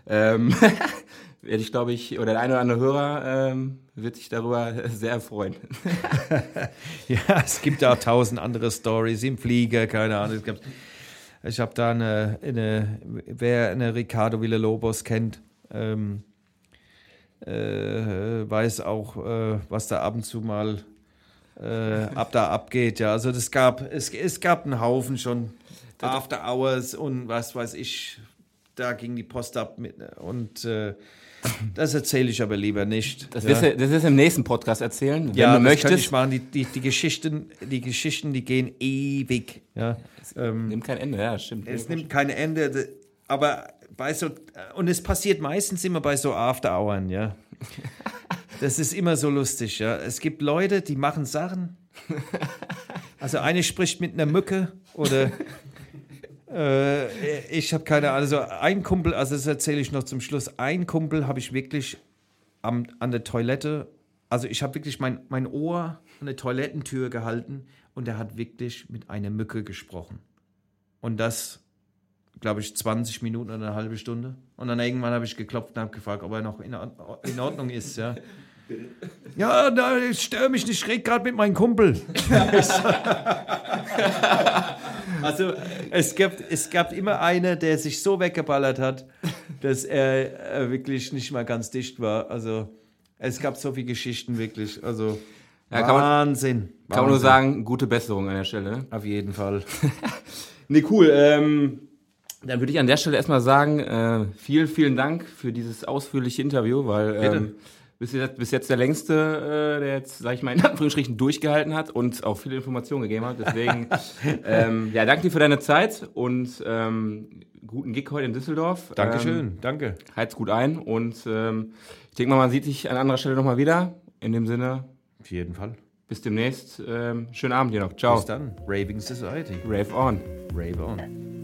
Ähm, <laughs> werde ich, glaube ich, oder der eine oder andere Hörer ähm, wird sich darüber sehr freuen. Ja, es gibt ja auch tausend andere Stories im Flieger, keine Ahnung. Ich habe da eine, eine, wer eine Ricardo Villalobos kennt, ähm, äh, weiß auch, äh, was da ab und zu mal äh, ab da abgeht. Ja, also das gab, es, es gab einen Haufen schon After Hours und was weiß ich. Da ging die Post ab mit, und äh, das erzähle ich aber lieber nicht. Das ja. wirst du das wirst du im nächsten Podcast erzählen, wenn Ja, du möchtest. ich machen. Die, die, die, Geschichten, die Geschichten, die gehen ewig. Ja. Ähm, Nimmt kein Ende, ja, stimmt. es nimmt kein Ende. Aber bei so, und es passiert meistens immer bei so After-Hours, ja. Das ist immer so lustig, ja. Es gibt Leute, die machen Sachen. Also eine spricht mit einer Mücke oder äh, ich habe keine Ahnung. Also ein Kumpel, also das erzähle ich noch zum Schluss. Ein Kumpel habe ich wirklich am, an der Toilette, also ich habe wirklich mein, mein Ohr an der Toilettentür gehalten und er hat wirklich mit einer Mücke gesprochen. Und das, glaube ich, 20 Minuten oder eine halbe Stunde. Und dann irgendwann habe ich geklopft und habe gefragt, ob er noch in, in Ordnung ist, ja. <laughs> Ja, da, ich störe mich nicht, ich rede gerade mit meinem Kumpel. <laughs> also es gab, es gab immer einer, der sich so weggeballert hat, dass er äh, wirklich nicht mal ganz dicht war. Also es gab so viele Geschichten wirklich. Also Ja, kann man- Wahnsinn. Kann man nur sagen, gute Besserung an der Stelle. Auf jeden Fall. <laughs> Nee, cool. Ähm, dann würde ich an der Stelle erstmal sagen, äh, vielen, vielen Dank für dieses ausführliche Interview, weil ähm, bis, jetzt, bis jetzt der längste, äh, der jetzt, sag ich mal, in Anführungsstrichen durchgehalten hat und auch viele Informationen gegeben hat. Deswegen, <laughs> ähm, ja, danke dir für deine Zeit und ähm, guten Gig heute in Düsseldorf. Dankeschön, Ähm, danke. Heizt gut ein und ähm, ich denke mal, man sieht sich an anderer Stelle nochmal wieder. In dem Sinne, Auf jeden Fall. Bis demnächst. Ähm, schönen Abend dir noch. Ciao. Bis dann. Raving Society. Rave on. Rave on.